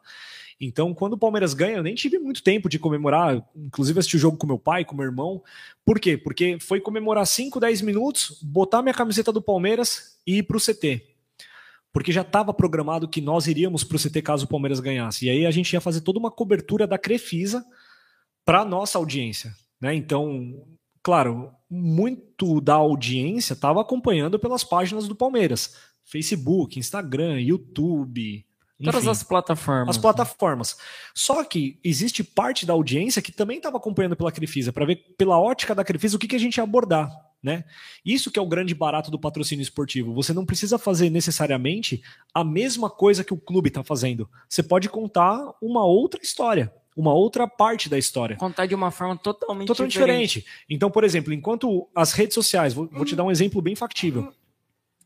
Então, quando o Palmeiras ganha, eu nem tive muito tempo de comemorar. Inclusive, assisti o jogo com meu pai, com meu irmão. Por quê? Porque foi comemorar 5, 10 minutos, botar minha camiseta do Palmeiras e ir para o CT. Porque já estava programado que nós iríamos para o CT caso o Palmeiras ganhasse. E aí a gente ia fazer toda uma cobertura da Crefisa para nossa audiência. Né? Então, claro, muito da audiência estava acompanhando pelas páginas do Palmeiras. Facebook, Instagram, YouTube, enfim, Todas as plataformas. As plataformas. Só que existe parte da audiência que também estava acompanhando pela Crefisa, para ver pela ótica da Crefisa o que, que a gente ia abordar. Né? Isso que é o grande barato do patrocínio esportivo. Você não precisa fazer necessariamente a mesma coisa que o clube está fazendo. Você pode contar uma outra história, uma outra parte da história. Contar de uma forma totalmente, totalmente diferente. diferente. Então, por exemplo, enquanto as redes sociais, vou, vou te dar um exemplo bem factível.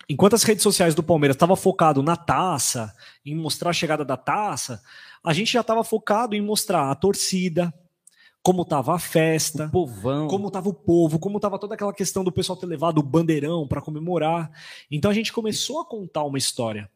Enquanto as redes sociais do Palmeiras estavam focado na taça, em mostrar a chegada da taça, a gente já estava focado em mostrar a torcida, como estava a festa, como estava o povo, como estava toda aquela questão do pessoal ter levado o bandeirão para comemorar. Então a gente começou a contar uma história.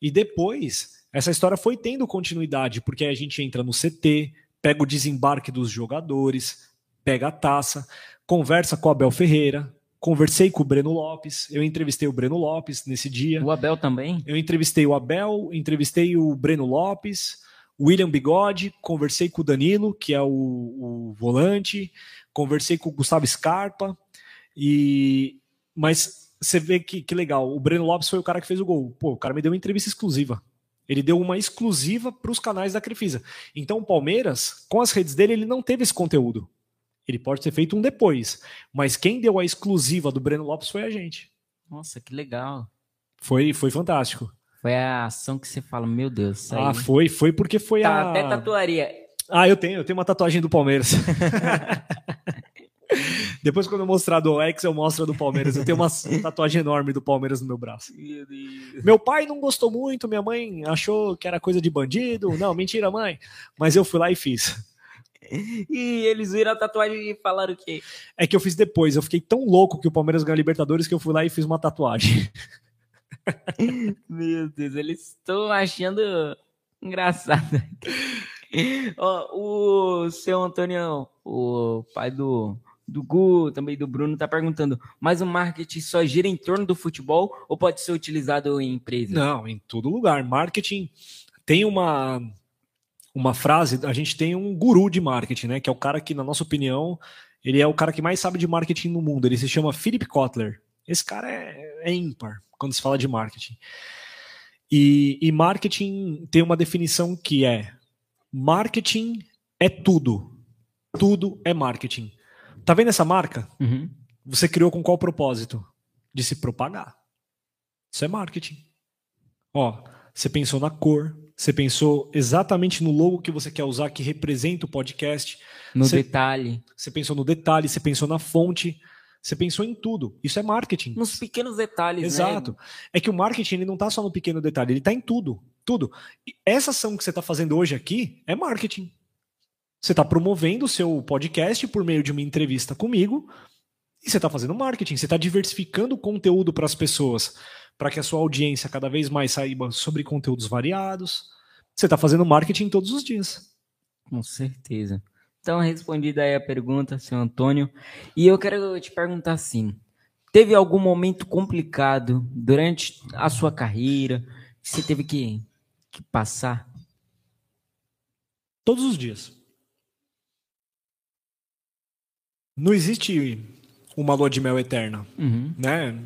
E depois, essa história foi tendo continuidade, porque a gente entra no CT, pega o desembarque dos jogadores, pega a taça, conversa com o Abel Ferreira, Conversei com o Breno Lopes, eu entrevistei o Breno Lopes nesse dia. O Abel também? Eu entrevistei o Abel, entrevistei o Breno Lopes, o William Bigode, conversei com o Danilo, que é o, o volante, conversei com o Gustavo Scarpa, e mas você vê que, que legal, o Breno Lopes foi o cara que fez o gol. Pô, o cara me deu uma entrevista exclusiva. Ele deu uma exclusiva para os canais da Crefisa. Então o Palmeiras, com as redes dele, ele não teve esse conteúdo. Ele pode ter feito um depois. Mas quem deu a exclusiva do Breno Lopes foi a gente. Nossa, que legal. Foi, foi fantástico. Foi a ação que você fala, meu Deus. Ah, foi, foi porque foi tá, a. Até tatuaria. Ah, eu tenho, eu tenho uma tatuagem do Palmeiras. Depois, quando eu mostrar do X, eu mostro a do Palmeiras. Eu tenho uma tatuagem enorme do Palmeiras no meu braço. Meu pai não gostou muito, minha mãe achou que era coisa de bandido. Não, mentira, mãe. Mas eu fui lá e fiz. E eles viram a tatuagem e falaram o quê? É que eu fiz depois. Eu fiquei tão louco que o Palmeiras ganhou a Libertadores que eu fui lá e fiz uma tatuagem. Meu Deus, eles estão achando engraçado. Ó, o seu Antônio, o pai do, do Gu, também do Bruno, tá perguntando: mas o marketing só gira em torno do futebol ou pode ser utilizado em empresas? Não, em todo lugar. Marketing tem uma uma frase, a gente tem um guru de marketing, né, que é o cara que na nossa opinião, ele é o cara que mais sabe de marketing no mundo. Ele se chama Philip Kotler. Esse cara é, é ímpar quando se fala de marketing. E, e marketing tem uma definição que é marketing é tudo. Tudo é marketing. Tá vendo essa marca? Uhum. Você criou com qual propósito? De se propagar. Isso é marketing. Ó, você pensou na cor, você pensou exatamente no logo que você quer usar que representa o podcast. No Você- detalhe, Você pensou no detalhe, você pensou na fonte, você pensou em tudo. Isso é marketing. nos pequenos detalhes, né? Exato. É que o marketing ele não está só no pequeno detalhe, ele está em tudo. Tudo. E essa ação que você está fazendo hoje aqui é marketing. Você está promovendo o seu podcast por meio de uma entrevista comigo e você está fazendo marketing. Você está diversificando o conteúdo para as pessoas, para que a sua audiência cada vez mais saiba sobre conteúdos variados. Você está fazendo marketing todos os dias. Com certeza. Então, respondida aí a pergunta, seu Antônio. E eu quero te perguntar assim: teve algum momento complicado durante a sua carreira que você teve que, que passar? Todos os dias. Não existe uma lua de mel eterna, Uhum. né?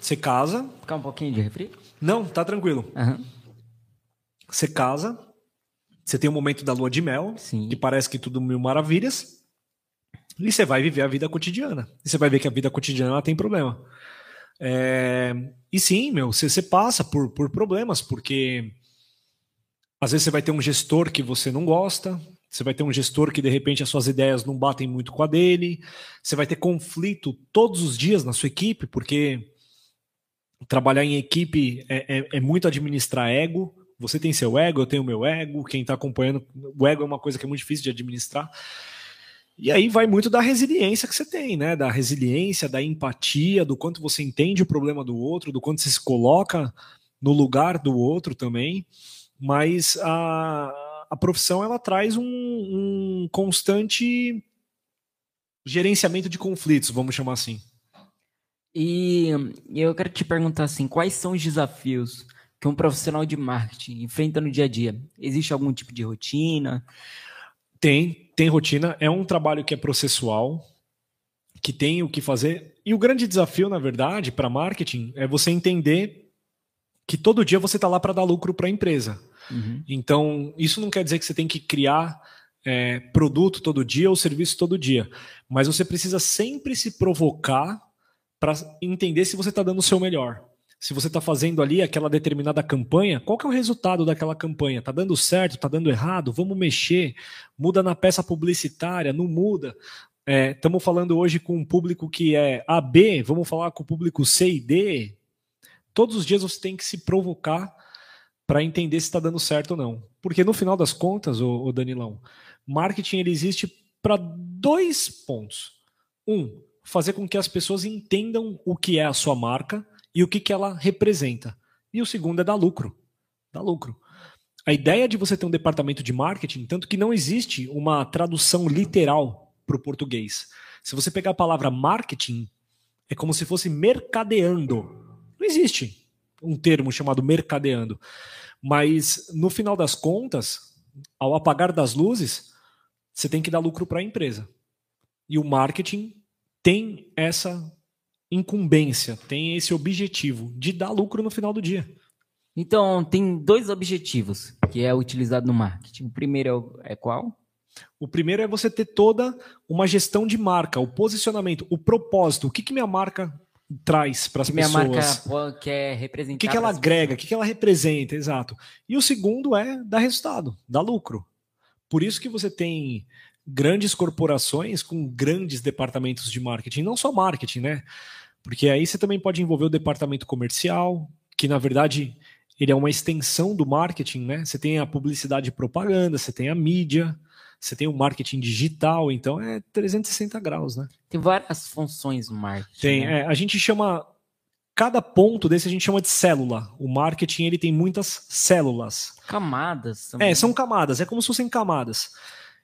Você casa. Ficar um pouquinho de refri? Não, tá tranquilo. Aham. Você casa, você tem um momento da lua de mel, Sim. que parece que tudo mil maravilhas, e você vai viver a vida cotidiana. E você vai ver que a vida cotidiana tem problema. É, E sim, meu, você, você passa por, por problemas, porque às vezes você vai ter um gestor que você não gosta, você vai ter um gestor que de repente as suas ideias não batem muito com a dele, você vai ter conflito todos os dias na sua equipe, porque trabalhar em equipe é, é- é muito administrar ego. Você tem seu ego, eu tenho meu ego. Quem está acompanhando, o ego é uma coisa que é muito difícil de administrar. E aí vai muito da resiliência que você tem, né? Da resiliência, da empatia, do quanto você entende o problema do outro, do quanto você se coloca no lugar do outro também. Mas a, a profissão ela traz um, um constante gerenciamento de conflitos, vamos chamar assim. E eu quero te perguntar assim: quais são os desafios que um profissional de marketing enfrenta no dia a dia? Existe algum tipo de rotina? Tem, tem rotina. É um trabalho que é processual, que tem o que fazer. E o grande desafio, na verdade, para marketing é você entender que todo dia você está lá para dar lucro para a empresa. Uhum. Então, isso não quer dizer que você tem que criar é, produto todo dia ou serviço todo dia. Mas você precisa sempre se provocar para entender se você está dando o seu melhor. Se você está fazendo ali aquela determinada campanha, qual que é o resultado daquela campanha? Está dando certo? Está dando errado? Vamos mexer? Muda na peça publicitária? Não muda? Estamos falando hoje com um público que é AB, vamos falar com o público C e D. Todos os dias você tem que se provocar para entender se está dando certo ou não. Porque no final das contas, o, o Danilão, marketing ele existe para dois pontos. Um, fazer com que as pessoas entendam o que é a sua marca e o que, que ela representa. E o segundo é dar lucro. Dar lucro. A ideia de você ter um departamento de marketing, tanto que não existe uma tradução literal para o português. Se você pegar a palavra marketing, é como se fosse mercadeando. Não existe um termo chamado mercadeando. Mas, no final das contas, ao apagar das luzes, você tem que dar lucro para a empresa. E o marketing tem essa incumbência, tem esse objetivo de dar lucro no final do dia. Então, tem dois objetivos que é utilizado no marketing. O primeiro é, é qual? O primeiro é você ter toda uma gestão de marca, o posicionamento, o propósito, o que, que minha marca traz para as Que minha pessoas. marca quer representar. O que, que ela agrega, o que, que ela representa, exato. E o segundo é dar resultado, dar lucro. Por isso que você tem grandes corporações com grandes departamentos de marketing, não só marketing, né? Porque aí você também pode envolver o departamento comercial, que na verdade ele é uma extensão do marketing, né? Você tem a publicidade e propaganda, você tem a mídia, você tem o marketing digital, então é 360 graus, né? Tem várias funções no marketing. Tem, né? é, a gente chama cada ponto desse a gente chama de célula. O marketing ele tem muitas células. Camadas também. É, são camadas, é como se fossem camadas.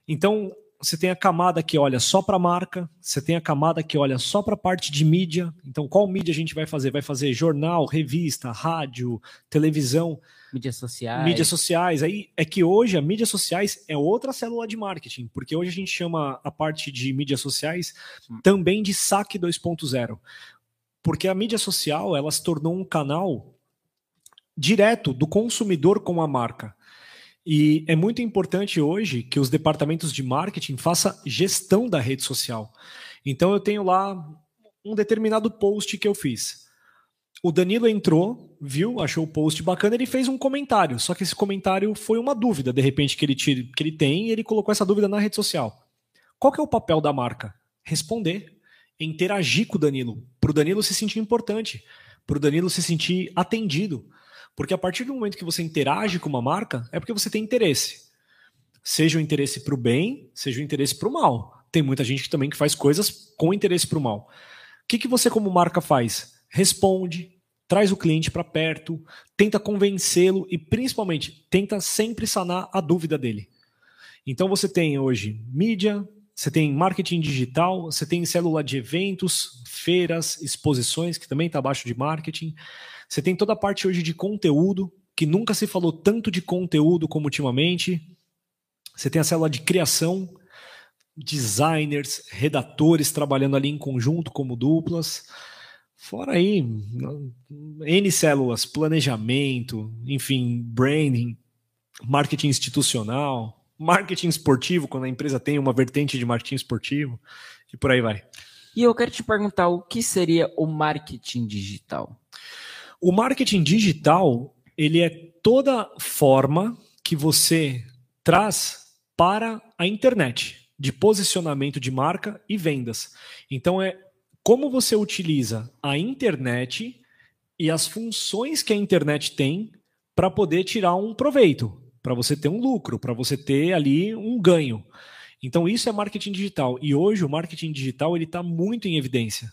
Então, você tem a camada que olha só para a marca, você tem a camada que olha só para a parte de mídia. Então, qual mídia a gente vai fazer? Vai fazer jornal, revista, rádio, televisão, Mídias sociais. mídias sociais. Aí é que hoje a mídias sociais é outra célula de marketing, porque hoje a gente chama a parte de mídias sociais também de saque 2.0. Porque a mídia social, ela se tornou um canal direto do consumidor com a marca. E é muito importante hoje que os departamentos de marketing façam gestão da rede social. Então eu tenho lá um determinado post que eu fiz. O Danilo entrou, viu, achou o post bacana, ele fez um comentário. Só que esse comentário foi uma dúvida, de repente, que ele, tira, que ele tem, e ele colocou essa dúvida na rede social. Qual que é o papel da marca? Responder, interagir com o Danilo, para o Danilo se sentir importante, para o Danilo se sentir atendido. Porque a partir do momento que você interage com uma marca, é porque você tem interesse. Seja o interesse para o bem, seja o interesse para o mal. Tem muita gente que também que faz coisas com interesse para o mal. O que, que você, como marca, faz? Responde, traz o cliente para perto, tenta convencê-lo e, principalmente, tenta sempre sanar a dúvida dele. Então você tem hoje mídia, você tem marketing digital, você tem célula de eventos, feiras, exposições, que também está abaixo de marketing. Você tem toda a parte hoje de conteúdo, que nunca se falou tanto de conteúdo como ultimamente. Você tem a célula de criação, designers, redatores trabalhando ali em conjunto como duplas. Fora aí, N células, planejamento, enfim, branding, marketing institucional, marketing esportivo, quando a empresa tem uma vertente de marketing esportivo, e por aí vai. E eu quero te perguntar o que seria o marketing digital? O marketing digital, ele é toda forma que você traz para a internet de posicionamento de marca e vendas. Então é como você utiliza a internet e as funções que a internet tem para poder tirar um proveito, para você ter um lucro, para você ter ali um ganho. Então isso é marketing digital. E hoje o marketing digital ele está muito em evidência.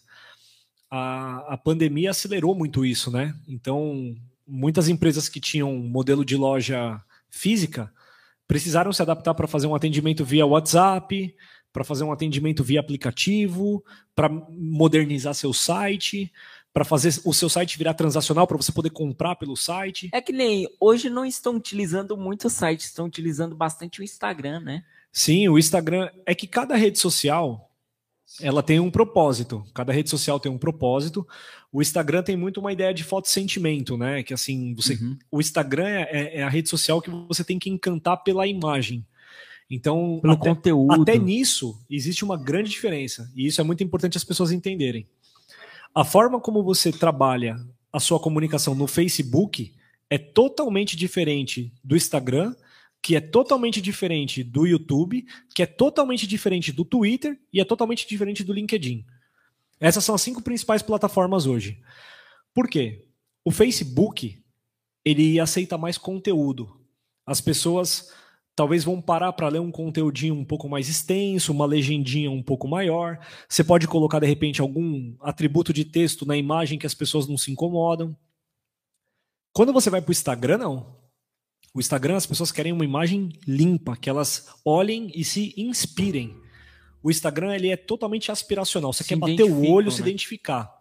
A, a pandemia acelerou muito isso, né? Então muitas empresas que tinham um modelo de loja física precisaram se adaptar para fazer um atendimento via WhatsApp, para fazer um atendimento via aplicativo, para modernizar seu site, para fazer o seu site virar transacional para você poder comprar pelo site. É que nem hoje não estão utilizando muito o site, estão utilizando bastante o Instagram, né? Sim, o Instagram é que cada rede social ela tem um propósito. Cada rede social tem um propósito. O Instagram tem muito uma ideia de foto sentimento, né? Que assim, você, uhum. o Instagram é, é, a rede social que você tem que encantar pela imagem. Então, pelo até, conteúdo. Até nisso existe uma grande diferença. E isso é muito importante as pessoas entenderem. A forma como você trabalha a sua comunicação no Facebook é totalmente diferente do Instagram, que é totalmente diferente do YouTube, que é totalmente diferente do Twitter e é totalmente diferente do LinkedIn. Essas são as cinco principais plataformas hoje. Por quê? O Facebook ele aceita mais conteúdo. As pessoas talvez vão parar para ler um conteúdinho um pouco mais extenso, uma legendinha um pouco maior. Você pode colocar de repente algum atributo de texto na imagem que as pessoas não se incomodam. Quando você vai para o Instagram, não. O Instagram, as pessoas querem uma imagem limpa, que elas olhem e se inspirem. O Instagram ele é totalmente aspiracional. Você se quer bater o olho, né? se identificar.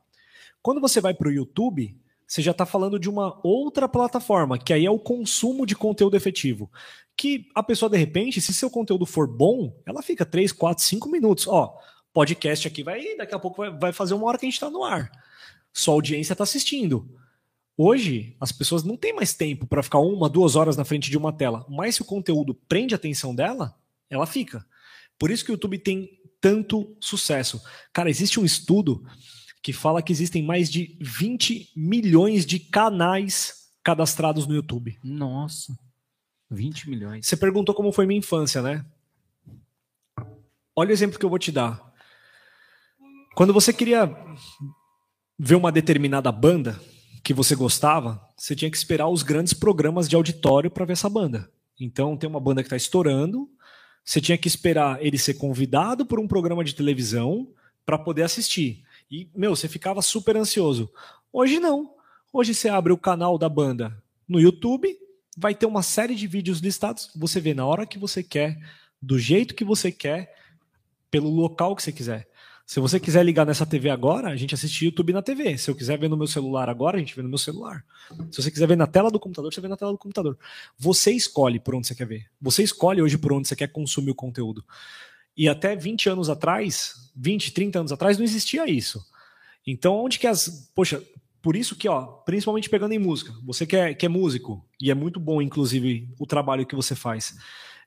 Quando você vai para o YouTube, você já está falando de uma outra plataforma, que aí é o consumo de conteúdo efetivo. Que a pessoa, de repente, se seu conteúdo for bom, ela fica 3, 4, 5 minutos. Ó, podcast aqui vai, daqui a pouco vai, vai fazer uma hora que a gente está no ar. Sua audiência está assistindo. Hoje, as pessoas não têm mais tempo para ficar uma, duas horas na frente de uma tela. Mas se o conteúdo prende a atenção dela, ela fica. Por isso que o YouTube tem tanto sucesso. Cara, existe um estudo que fala que existem mais de 20 milhões de canais cadastrados no YouTube. Nossa. 20 milhões. Você perguntou como foi minha infância, né? Olha o exemplo que eu vou te dar. Quando você queria ver uma determinada banda que você gostava, você tinha que esperar os grandes programas de auditório para ver essa banda. Então tem uma banda que está estourando, você tinha que esperar ele ser convidado por um programa de televisão para poder assistir. E, meu, você ficava super ansioso. Hoje não. Hoje você abre o canal da banda no YouTube, vai ter uma série de vídeos listados, você vê na hora que você quer, do jeito que você quer, pelo local que você quiser. Se você quiser ligar nessa TV agora, a gente assiste YouTube na TV. Se eu quiser ver no meu celular agora, a gente vê no meu celular. Se você quiser ver na tela do computador, você vê na tela do computador. Você escolhe por onde você quer ver. Você escolhe hoje por onde você quer consumir o conteúdo. E até 20 anos atrás, 20, 30 anos atrás, não existia isso. Então, onde que as. Poxa, por isso que, ó, principalmente pegando em música, você que é, que é músico, e é muito bom, inclusive, o trabalho que você faz.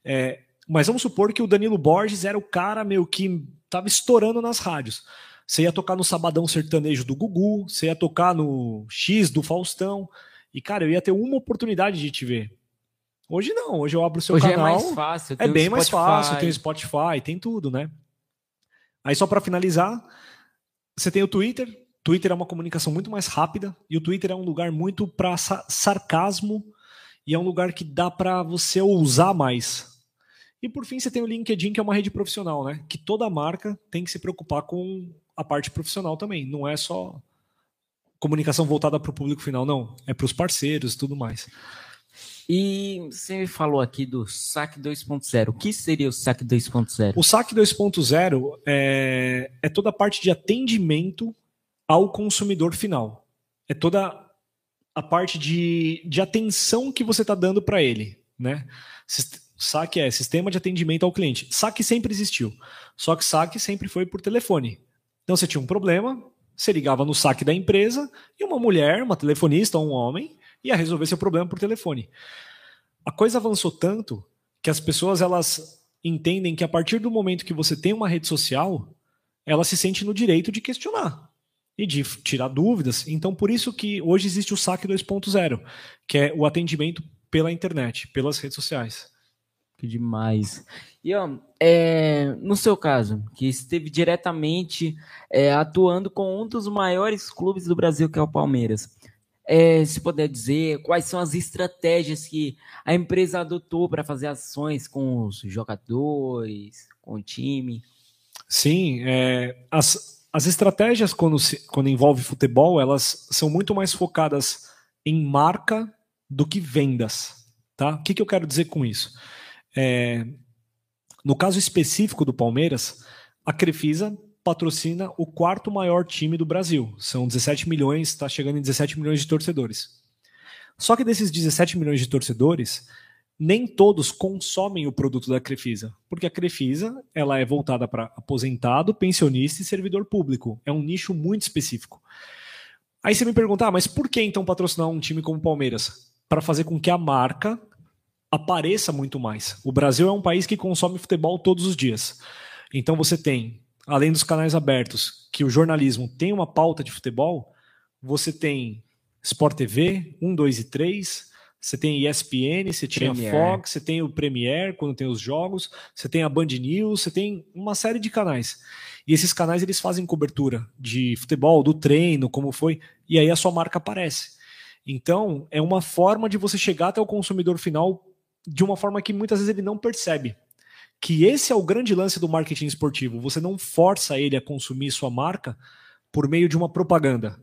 É, mas vamos supor que o Danilo Borges era o cara, meu, que tava estourando nas rádios. Você ia tocar no Sabadão Sertanejo do Gugu, você ia tocar no X do Faustão, e, cara, eu ia ter uma oportunidade de te ver. Hoje não, hoje eu abro o seu Hoje canal. é mais fácil. É bem mais fácil, tem o Spotify, tem tudo, né? Aí só para finalizar, você tem o Twitter. Twitter é uma comunicação muito mais rápida e o Twitter é um lugar muito para sarcasmo e é um lugar que dá para você ousar mais. E por fim, você tem o LinkedIn, que é uma rede profissional, né? Que toda marca tem que se preocupar com a parte profissional também. Não é só comunicação voltada para o público final, não. É para os parceiros e tudo mais. E você me falou aqui do SAC 2.0. O que seria o SAC 2.0? O SAC 2.0 é, é toda a parte de atendimento ao consumidor final. É toda a parte de, de atenção que você está dando para ele. Né? SAC é sistema de atendimento ao cliente. SAC sempre existiu. Só que SAC sempre foi por telefone. Então você tinha um problema, você ligava no SAC da empresa e uma mulher, uma telefonista ou um homem ia resolver seu problema por telefone. A coisa avançou tanto que as pessoas elas entendem que a partir do momento que você tem uma rede social, ela se sente no direito de questionar e de tirar dúvidas. Então, por isso que hoje existe o SAC 2.0, que é o atendimento pela internet, pelas redes sociais. Que demais. E ó, é, no seu caso, que esteve diretamente é, atuando com um dos maiores clubes do Brasil, que é o Palmeiras. É, se puder dizer quais são as estratégias que a empresa adotou para fazer ações com os jogadores, com o time. Sim, é, as, as estratégias quando, se, quando envolve futebol, elas são muito mais focadas em marca do que vendas. Tá? O que, que eu quero dizer com isso? É, no caso específico do Palmeiras, a Crefisa patrocina o quarto maior time do Brasil. São 17 milhões, está chegando em 17 milhões de torcedores. Só que desses 17 milhões de torcedores, nem todos consomem o produto da Crefisa, porque a Crefisa ela é voltada para aposentado, pensionista e servidor público. É um nicho muito específico. Aí você me pergunta, ah, mas por que então patrocinar um time como o Palmeiras? Para fazer com que a marca apareça muito mais. O Brasil é um país que consome futebol todos os dias. Então você tem além dos canais abertos, que o jornalismo tem uma pauta de futebol, você tem Sport TV, 1, 2 e 3, você tem ESPN, você tem a Fox, você tem o Premiere quando tem os jogos, você tem a Band News, você tem uma série de canais. E esses canais eles fazem cobertura de futebol, do treino, como foi, e aí a sua marca aparece. Então, é uma forma de você chegar até o consumidor final de uma forma que muitas vezes ele não percebe que esse é o grande lance do marketing esportivo. Você não força ele a consumir sua marca por meio de uma propaganda.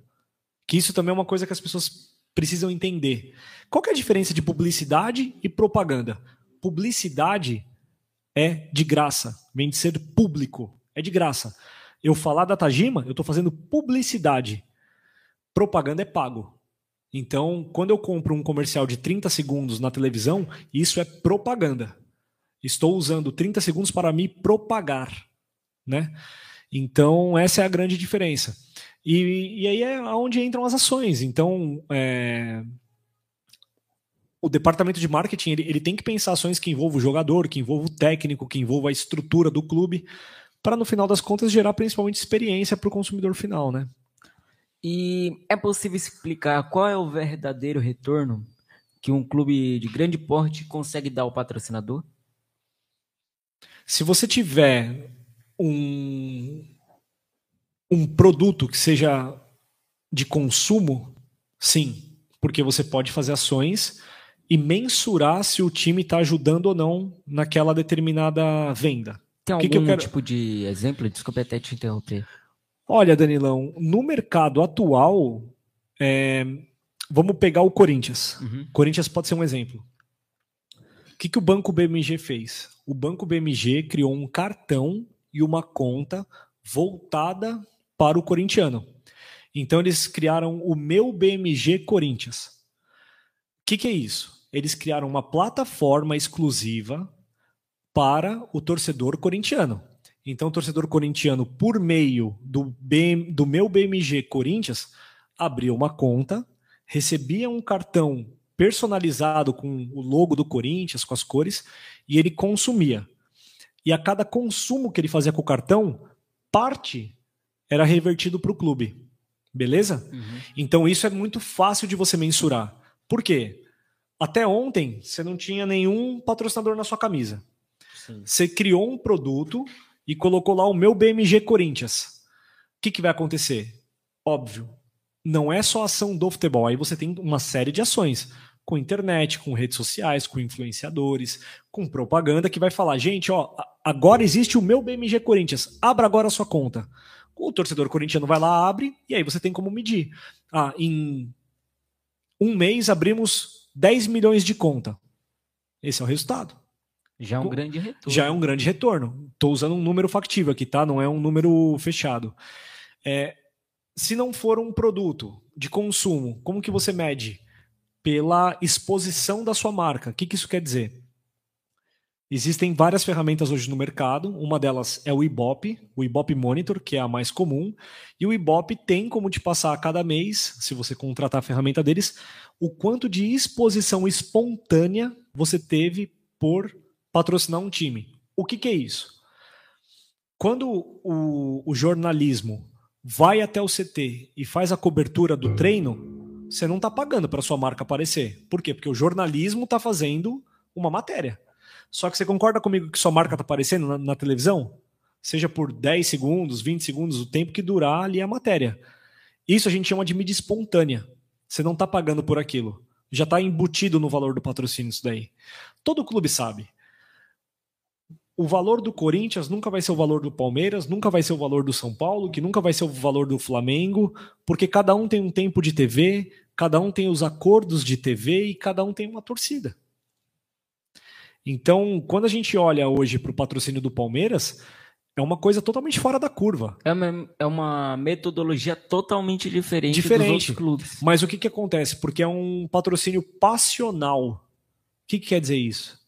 Que isso também é uma coisa que as pessoas precisam entender. Qual é a diferença de publicidade e propaganda? Publicidade é de graça, vem de ser público, é de graça. Eu falar da Tajima, eu estou fazendo publicidade. Propaganda é pago. Então, quando eu compro um comercial de 30 segundos na televisão, isso é propaganda. Estou usando 30 segundos para me propagar, né? Então, essa é a grande diferença. E, e aí é onde entram as ações. Então, é, o departamento de marketing ele, ele, tem que pensar ações que envolvam o jogador, que envolvam o técnico, que envolvam a estrutura do clube, para no final das contas gerar principalmente experiência para o consumidor final, né? E é possível explicar qual é o verdadeiro retorno que um clube de grande porte consegue dar ao patrocinador? Se você tiver um, um produto que seja de consumo, sim, porque você pode fazer ações e mensurar se o time está ajudando ou não naquela determinada venda. Tem algum que que quero... tipo de exemplo? Desculpe até te interromper. Olha, Danilão, no mercado atual, é, vamos pegar o Corinthians. Uhum. Corinthians pode ser um exemplo. O que, que o Banco BMG fez? O Banco BMG criou um cartão e uma conta voltada para o corintiano. Então eles criaram o meu BMG Corinthians. O que, que é isso? Eles criaram uma plataforma exclusiva para o torcedor corintiano. Então, o torcedor corintiano, por meio do, BM, do meu BMG Corinthians, abriu uma conta, recebia um cartão personalizado com o logo do Corinthians, com as cores, e ele consumia. E a cada consumo que ele fazia com o cartão, parte era revertido para o clube. Beleza? Uhum. Então isso é muito fácil de você mensurar. Por quê? Até ontem você não tinha nenhum patrocinador na sua camisa. Sim. Você criou um produto e colocou lá o meu BMG Corinthians. O que, que vai acontecer? Óbvio, não é só ação do futebol. Aí você tem uma série de ações com internet, com redes sociais, com influenciadores, com propaganda que vai falar, gente, ó, agora existe o meu BMG Corinthians, abra agora a sua conta. O torcedor corintiano vai lá, abre, e aí você tem como medir. Ah, em um mês abrimos 10 milhões de conta. Esse é o resultado. Já é um grande retorno. Já é um grande retorno. Estou usando um número factível aqui, tá? Não é um número fechado. É, se não for um produto de consumo, como que você mede? Pela exposição da sua marca. O que, que isso quer dizer? Existem várias ferramentas hoje no mercado. Uma delas é o Ibope, o Ibope Monitor, que é a mais comum. E o Ibope tem como te passar a cada mês, se você contratar a ferramenta deles, o quanto de exposição espontânea você teve por patrocinar um time. O que, que é isso? Quando o, o jornalismo vai até o CT e faz a cobertura do treino, você não está pagando para sua marca aparecer. Por quê? Porque o jornalismo está fazendo uma matéria. Só que você concorda comigo que sua marca está aparecendo na, na, televisão? Seja por 10 segundos, 20 segundos, o tempo que durar ali a matéria. Isso a gente chama de mídia espontânea. Você não está pagando por aquilo. Já está embutido no valor do patrocínio isso daí. Todo clube sabe. O valor do Corinthians nunca vai ser o valor do Palmeiras, nunca vai ser o valor do São Paulo, que nunca vai ser o valor do Flamengo, porque cada um tem um tempo de TV, cada um tem os acordos de TV e cada um tem uma torcida. Então, quando a gente olha hoje para o patrocínio do Palmeiras, é uma coisa totalmente fora da curva. É uma, é uma metodologia totalmente diferente, diferente dos outros clubes. Mas o que, que acontece? Porque é um patrocínio passional. O que, que quer dizer isso?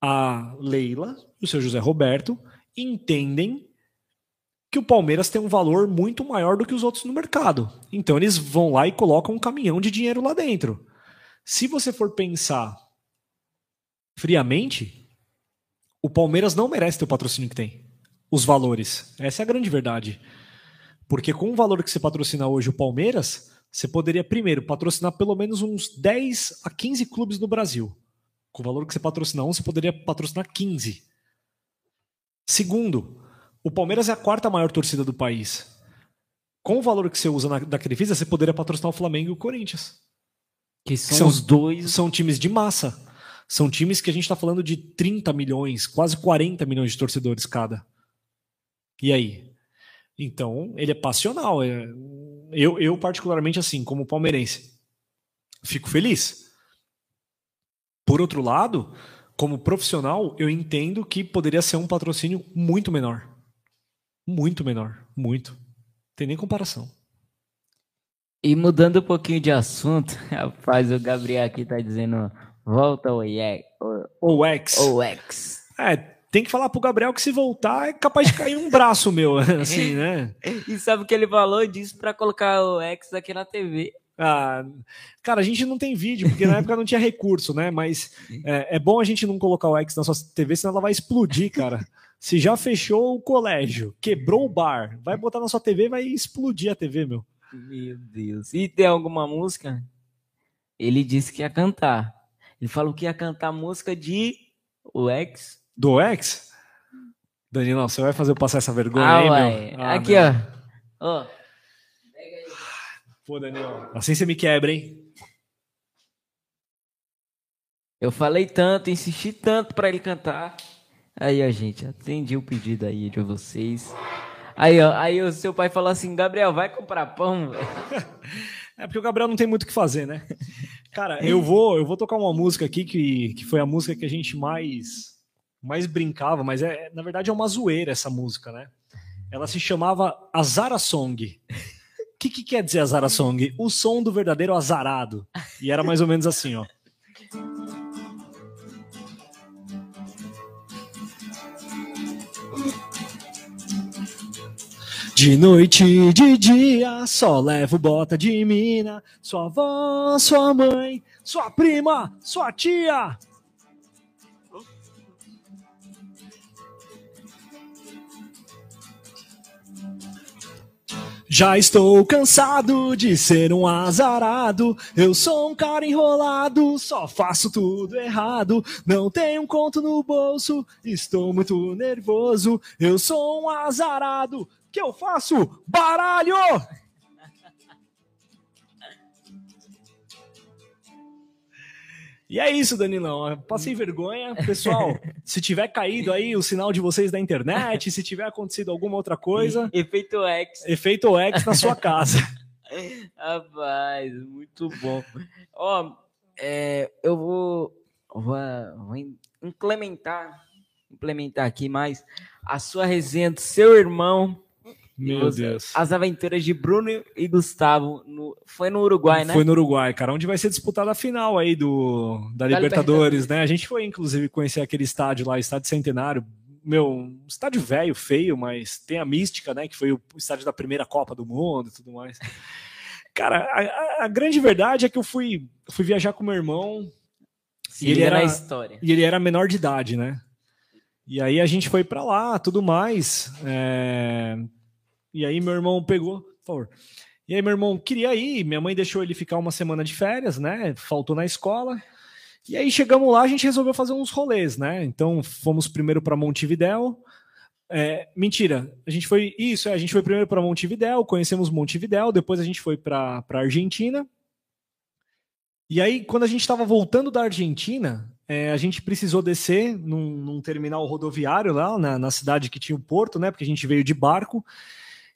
A Leila e o seu José Roberto entendem que o Palmeiras tem um valor muito maior do que os outros no mercado. Então eles vão lá e colocam um caminhão de dinheiro lá dentro. Se você for pensar friamente, o Palmeiras não merece ter o patrocínio que tem. Os valores. Essa é a grande verdade. Porque com o valor que você patrocina hoje o Palmeiras, você poderia, primeiro, patrocinar pelo menos uns 10 a 15 clubes no Brasil. Com o valor que você patrocina um, você poderia patrocinar 15. Segundo, o Palmeiras é a quarta maior torcida do país. Com o valor que você usa na, da Crefisa, você poderia patrocinar o Flamengo e o Corinthians. Que são, que são os dois. São times de massa. São times que a gente está falando de 30 milhões, quase 40 milhões de torcedores cada. E aí? Então, ele é passional. É... Eu, eu, particularmente, assim, como palmeirense, fico feliz. Por outro lado, como profissional, eu entendo que poderia ser um patrocínio muito menor. Muito menor. Muito. Não tem nem comparação. E mudando um pouquinho de assunto, rapaz, o Gabriel aqui tá dizendo Volta o EX. O X. O X. É, tem que falar pro Gabriel que se voltar é capaz de cair um braço meu, assim, né? E sabe o que ele falou? Disse para colocar o X aqui na TV. Ah, cara, a gente não tem vídeo, porque na época não tinha recurso, né? Mas é, é, bom a gente não colocar o X na sua TV, senão ela vai explodir, cara. Se já fechou o colégio, quebrou o bar, vai botar na sua TV vai explodir a TV, meu. Meu Deus. E tem alguma música? ele disse que ia cantar. Ele falou que ia cantar música de o ex. Do ex? Danilo, você vai fazer eu passar essa vergonha Ah, aí, meu? Ah, Aqui, meu. ó. Ó. Pô, Danilo. Assim você me quebra, hein? Eu falei tanto, insisti tanto pra ele cantar. Aí, ó, gente, atendi o pedido aí de vocês. Aí, ó, aí o seu pai falou assim, Gabriel, vai comprar pão, velho. É porque o Gabriel não tem muito o que fazer, né? Cara, eu vou, eu vou tocar uma música aqui que, que foi a música que a gente mais mais brincava, mas é na verdade é uma zoeira essa música, né? Ela se chamava Azara Song. Que, que quer dizer Azara Song? O som do verdadeiro azarado. E era mais ou menos assim, ó. De noite de dia, só levo bota de mina. Sua avó, sua mãe, sua prima, sua tia. Já estou cansado de ser um azarado. Eu sou um cara enrolado, só faço tudo errado. Não tenho um conto no bolso, estou muito nervoso. Eu sou um azarado, que eu faço baralho! E é isso, Danilão. Passei vergonha. Pessoal, se tiver caído aí o sinal de vocês da internet, se tiver acontecido alguma outra coisa, Efeito X. efeito X na sua casa. Rapaz, muito bom. Ó, é, eu vou, vou, vou implementar, implementar aqui mais a sua resenha do seu irmão. Meu Os- Deus. As aventuras de Bruno e Gustavo. no- foi no Uruguai, né? Foi no Uruguai, cara, onde vai ser disputada a final aí do, da, Da Libertadores, Libertadores. né? A gente foi, inclusive, conhecer aquele estádio lá, estádio Centenário. Meu, um estádio velho, feio, mas tem a mística, né? Que foi o estádio da primeira Copa do Mundo e tudo mais. Cara, a, a- grande verdade é que eu fui, fui viajar com meu irmão Se e ele liga era- história. e ele era menor de idade, né? E aí a gente foi pra lá, tudo mais. é, E aí meu irmão pegou, por favor. E aí meu irmão queria ir, minha mãe deixou ele ficar uma semana de férias, né? Faltou na escola. E aí chegamos lá, a gente resolveu fazer uns rolês, né? Então fomos primeiro para Montevidéu. É, mentira, a gente foi isso, é, a gente foi primeiro para Montevidéu, conhecemos Montevidéu, depois a gente foi para Argentina. E aí quando a gente estava voltando da Argentina, é, a gente precisou descer num, num terminal rodoviário lá na, na cidade que tinha o porto, né? Porque a gente veio de barco.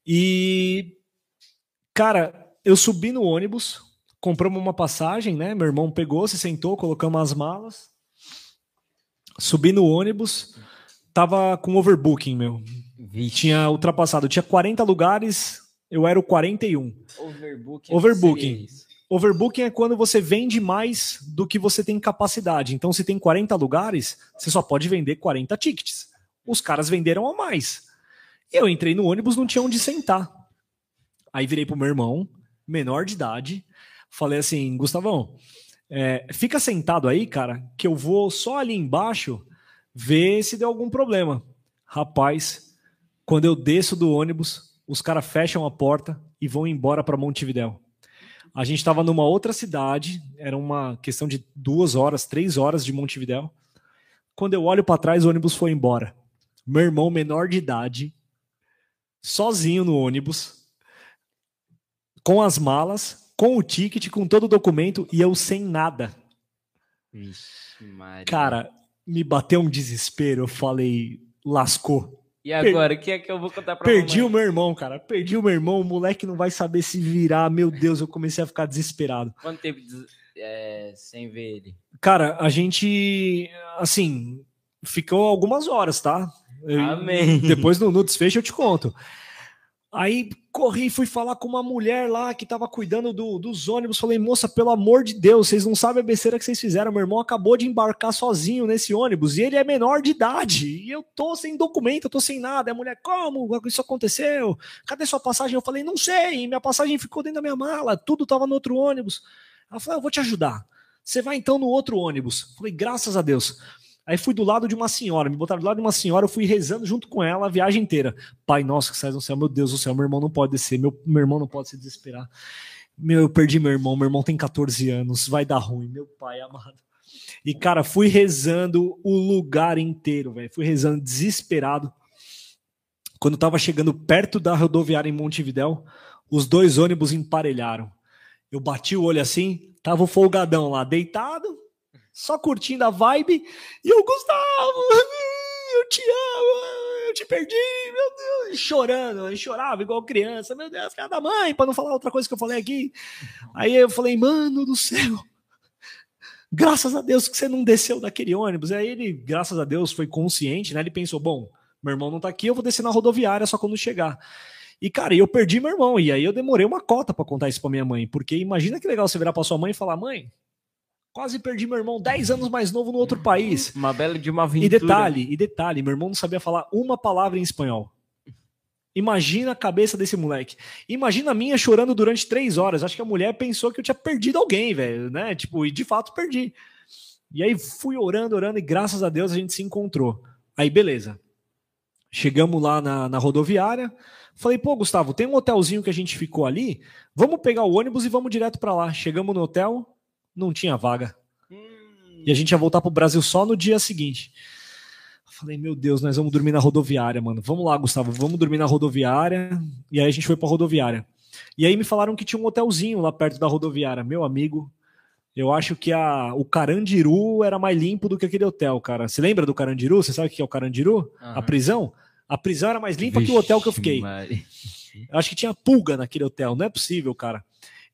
E, cara, eu subi no ônibus, compramos uma passagem, né? Meu irmão pegou, se sentou, colocamos as malas. Subi no ônibus, tava com overbooking, meu. Vixe. Tinha ultrapassado, tinha 40 lugares, eu era o 41. Overbooking. Overbooking. Overbooking é quando você vende mais do que você tem capacidade. Então, se tem 40 lugares, você só pode vender 40 tickets. Os caras venderam a mais. Eu entrei no ônibus, não tinha onde sentar. Aí virei pro meu irmão, menor de idade, falei assim, Gustavão, é, fica sentado aí, cara, que eu vou só ali embaixo ver se deu algum problema. Rapaz, quando eu desço do ônibus, os caras fecham a porta e vão embora para Montevidéu. A gente estava numa outra cidade, era uma questão de duas horas, três horas de Montevidéu. Quando eu olho para trás, o ônibus foi embora. Meu irmão, menor de idade, sozinho no ônibus, com as malas, com o ticket, com todo o documento e eu sem nada. Vixe, Maria. Cara, me bateu um desespero. Eu falei, lascou. E agora, o que é que eu vou contar pra Perdi o mamãe? meu irmão, cara. Perdi o meu irmão. O moleque não vai saber se virar. Meu Deus, eu comecei a ficar desesperado. Quanto tempo des- é, sem ver ele? Cara, a gente, assim, ficou algumas horas, tá? Amém. Depois no, no desfecho eu te conto. Aí corri, fui falar com uma mulher lá que tava cuidando do- dos ônibus. Falei, moça, pelo amor de Deus, vocês não sabem a besteira que vocês fizeram. Meu irmão acabou de embarcar sozinho nesse ônibus e ele é menor de idade. E eu tô sem documento, eu tô sem nada. E a mulher, como isso aconteceu? Cadê sua passagem? Eu falei, não sei. Minha passagem ficou dentro da minha mala, tudo tava no outro ônibus. Ela falou, eu vou te ajudar. Você vai então no outro ônibus. Falei, graças a Deus. Aí fui do lado de uma senhora, me botaram do lado de uma senhora, eu fui rezando junto com ela a viagem inteira. Pai nosso que sai no céu, meu Deus do céu, meu irmão não pode descer, meu, meu irmão não pode se desesperar. Meu, eu perdi meu irmão, meu irmão tem 14 anos, vai dar ruim, meu pai amado. E, cara, fui rezando o lugar inteiro, velho. Fui rezando desesperado. Quando tava chegando perto da rodoviária em Montevidéu, os dois ônibus emparelharam. Eu bati o olho assim, tava o folgadão lá, deitado, só curtindo a vibe, e eu, Gustavo, eu te amo, eu te perdi, meu Deus, chorando, e chorava igual criança, meu Deus, cara da mãe, para não falar outra coisa que eu falei aqui. Aí eu falei, mano do céu, graças a Deus que você não desceu daquele ônibus. Aí ele, graças a Deus, foi consciente, né? Ele pensou, bom, meu irmão não tá aqui, eu vou descer na rodoviária só quando chegar. E, cara, eu perdi meu irmão. E aí eu demorei uma cota para contar isso pra minha mãe. Porque imagina que legal você virar pra sua mãe e falar: mãe, quase perdi meu irmão 10 anos mais novo no outro país. Uma bela de uma aventura. E detalhe, e detalhe, meu irmão não sabia falar uma palavra em espanhol. Imagina a cabeça desse moleque. Imagina a minha chorando durante três horas. Acho que a mulher pensou que eu tinha perdido alguém, velho, né? Tipo, e de fato perdi. E aí fui orando, orando, e graças a Deus a gente se encontrou. Aí, beleza. Chegamos lá na, na rodoviária. Falei, pô, Gustavo, tem um hotelzinho que a gente ficou ali. Vamos pegar o ônibus e vamos direto para lá. Chegamos no hotel, não tinha vaga. Hum. E a gente ia voltar pro Brasil só no dia seguinte. Falei, meu Deus, nós vamos dormir na rodoviária, mano. Vamos lá, Gustavo, vamos dormir na rodoviária. E aí a gente foi pra rodoviária. E aí me falaram que tinha um hotelzinho lá perto da rodoviária. Meu amigo, eu acho que a, o Carandiru era mais limpo do que aquele hotel, cara. Você lembra do Carandiru? Você sabe o que é o Carandiru? Uhum. A prisão? A prisão era mais limpa Vixe, que o hotel que eu fiquei. Eu acho que tinha pulga naquele hotel, não é possível, cara.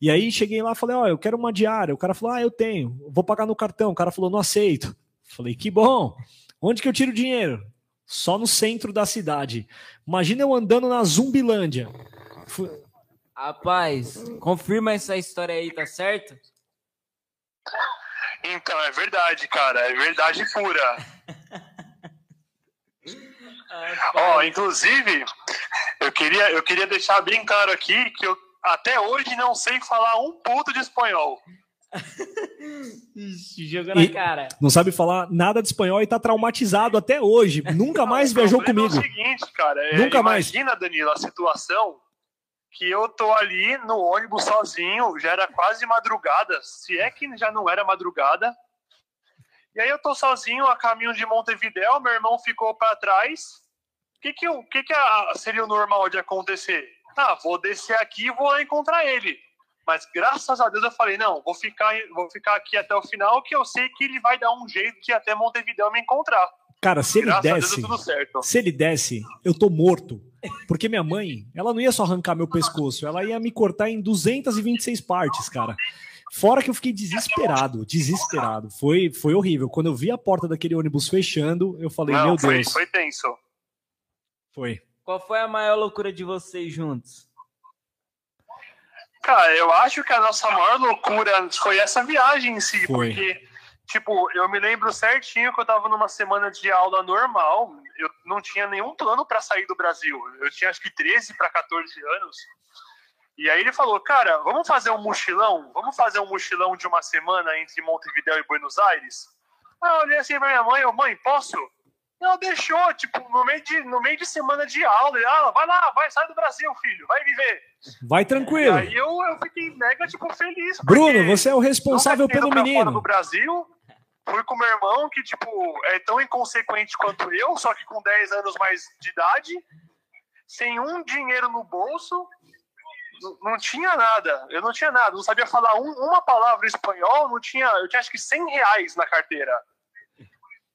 E aí cheguei lá e falei, ó, oh, eu quero uma diária. O cara falou, ah, eu tenho, vou pagar no cartão. O cara falou, não aceito. Falei, que bom. Onde que eu tiro o dinheiro? Só no centro da cidade. Imagina eu andando na Zumbilândia. Rapaz, confirma essa história aí, tá certo? Então, é verdade, cara. É verdade pura. Ó, oh, inclusive, eu queria, eu queria deixar bem claro aqui que eu até hoje não sei falar um puto de espanhol. Ixi, jogo na cara. Não sabe falar nada de espanhol e tá traumatizado até hoje. Nunca mais viajou comigo. É o seguinte, cara. É, Nunca mais. Imagina, Danilo, a situação que eu tô ali no ônibus sozinho, já era quase madrugada, se é que já não era madrugada. E aí eu tô sozinho a caminho de Montevidéu, meu irmão ficou para trás. O que que, que, que seria o normal de acontecer? Ah, vou descer aqui e vou encontrar ele. Mas graças a Deus eu falei, não, vou ficar, vou ficar aqui até o final, que eu sei que ele vai dar um jeito de até Montevidéu me encontrar. Cara, se ele desce, se ele desce, eu tô morto. Porque minha mãe, ela não ia só arrancar meu pescoço, ela ia me cortar em 226 partes, cara. Fora que eu fiquei desesperado, desesperado. Foi, foi horrível. Quando eu vi a porta daquele ônibus fechando, eu falei, Não, meu foi, Deus. Foi tenso. Foi. Qual foi a maior loucura de vocês juntos? Cara, eu acho que a nossa maior loucura foi essa viagem em si, foi. porque, tipo, eu me lembro certinho que eu tava numa semana de aula normal, eu não tinha nenhum plano para sair do Brasil. Eu tinha acho que 13 para 14 anos. E aí ele falou, cara, vamos fazer um mochilão? Vamos fazer um mochilão de uma semana entre Montevideo e Buenos Aires? Aí eu olhei assim pra minha mãe, eu, mãe, posso? Não, deixou, tipo, no meio de, no meio de semana de aula. Ele, ah, vai lá, vai, sai do Brasil, filho, vai viver. Vai tranquilo. E aí eu, eu fiquei mega, tipo, feliz. Bruno, você é o responsável pelo menino. Fora do Brasil, fui com meu irmão, que, tipo, é tão inconsequente quanto eu, só que com 10 anos mais de idade, sem um dinheiro no bolso, não tinha nada, eu não tinha nada, não sabia falar um, uma palavra em espanhol, não tinha, eu tinha acho que 100 reais na carteira.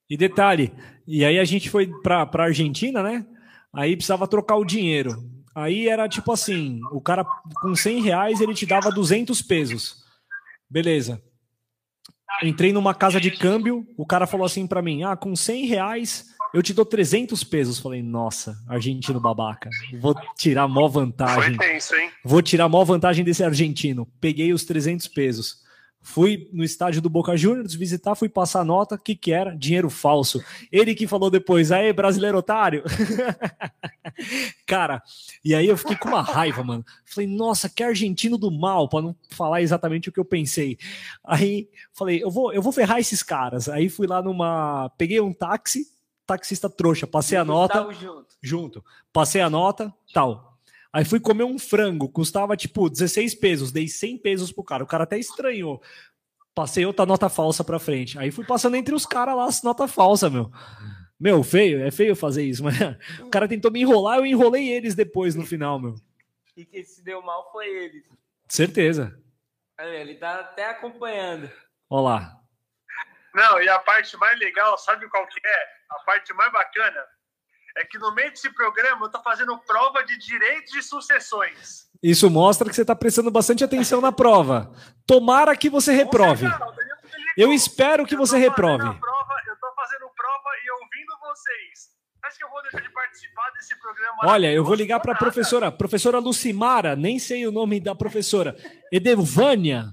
E detalhe, e aí a gente foi pra, pra Argentina, né? Aí precisava trocar o dinheiro. Aí era tipo assim, o cara com 100 reais ele te dava 200 pesos. Beleza. Entrei numa casa de câmbio, o cara falou assim para mim, ah, com 100 reais eu te dou 300 pesos. Falei, nossa, argentino babaca. Vou tirar mó vantagem. Foi tenso, hein? Vou tirar mó vantagem desse argentino. Peguei os 300 pesos. Fui no estádio do Boca Juniors visitar, fui passar nota. O que, que era? Dinheiro falso. Ele que falou depois, aí, brasileiro otário. Cara, e aí eu fiquei com uma raiva, mano. Falei, nossa, que argentino do mal, para não falar exatamente o que eu pensei. Aí falei, eu vou, eu vou ferrar esses caras. Aí fui lá numa. Peguei um táxi, taxista trouxa. Passei a nota. Junto. junto. Passei a nota, tal. Aí fui comer um frango, custava tipo 16 pesos, dei 100 pesos pro cara. O cara até estranhou. Passei outra nota falsa pra frente. Aí fui passando entre os caras lá as nota falsa, meu. Meu, feio, é feio fazer isso, mas o cara tentou me enrolar, eu enrolei eles depois no final, meu. E quem se deu mal foi ele. Certeza. Ele tá até acompanhando. Olha lá. Não, e a parte mais legal, sabe qual que é? A parte mais bacana é que no meio desse programa eu tô fazendo prova de direitos e sucessões. Isso mostra que você está prestando bastante atenção na prova. Tomara que você reprove. Eu espero que você reprove. Prova, eu tô fazendo prova e ouvindo vocês. Acho que eu vou deixar de participar desse programa. Olha, eu vou ligar para a professora, professora Lucimara, nem sei o nome da professora, Edevânia,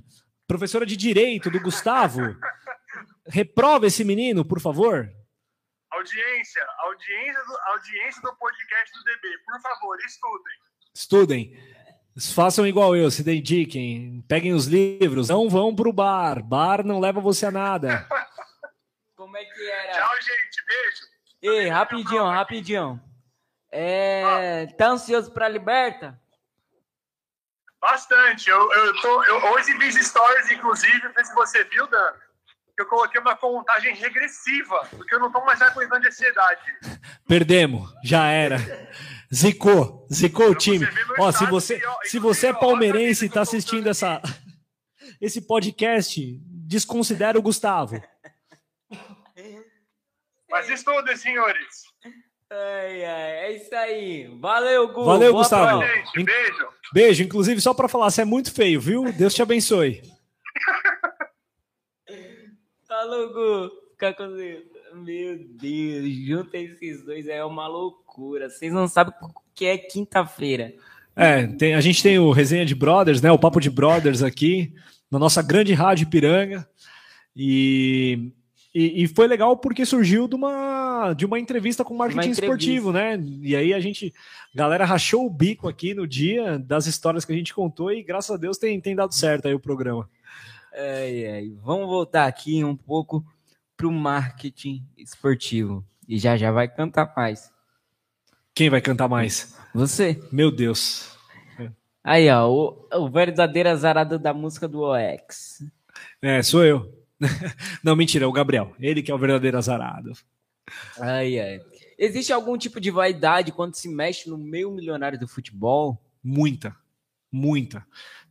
professora de Direito do Gustavo. Reprova esse menino, por favor. Audiência, audiência do, audiência do podcast do DB, por favor, estudem. Estudem. Façam igual eu, se dediquem, peguem os livros, não vão pro bar. Bar não leva você a nada. Como é que era? Tchau, gente. Beijo. Ei, rapidinho, rapidinho. É, ah. Tá ansioso pra Liberta? Bastante. Eu, eu, tô, eu hoje fiz stories, inclusive, não sei se você viu, Dan, eu coloquei uma contagem regressiva, porque eu não tô mais aguentando de ansiedade. Perdemos, já era. Zicou, zicou o time. Ó, se você, se você é palmeirense e tá assistindo essa, esse podcast, desconsidera o Gustavo. Mas estudem, senhores. Ai, ai, é isso aí. Valeu, Gu. Valeu, Boa Gustavo. Gente, beijo. Beijo. Inclusive, só para falar, você é muito feio, viu? Deus te abençoe. Falou, Gu. Fica com. Meu Deus, junta esses dois é uma loucura. Vocês não sabem o que é quinta-feira. É, tem, a gente tem o Resenha de Brothers, né? O Papo de Brothers aqui, na nossa grande rádio Piranga. E e, e, foi legal porque surgiu de uma, de uma entrevista com marketing esportivo, né? E aí a gente, a galera rachou o bico aqui no dia das histórias que a gente contou e graças a Deus tem, tem dado certo aí o programa. É, é. Vamos voltar aqui um pouco para o marketing esportivo. E já já vai cantar mais. Quem vai cantar mais? Você. Meu Deus. Aí, ó, o, o verdadeiro azarado da música do OX. É, sou eu. Não, mentira, é o Gabriel. Ele que é o verdadeiro azarado. Ai, ai. Existe algum tipo de vaidade quando se mexe no meio milionário do futebol? Muita, muita.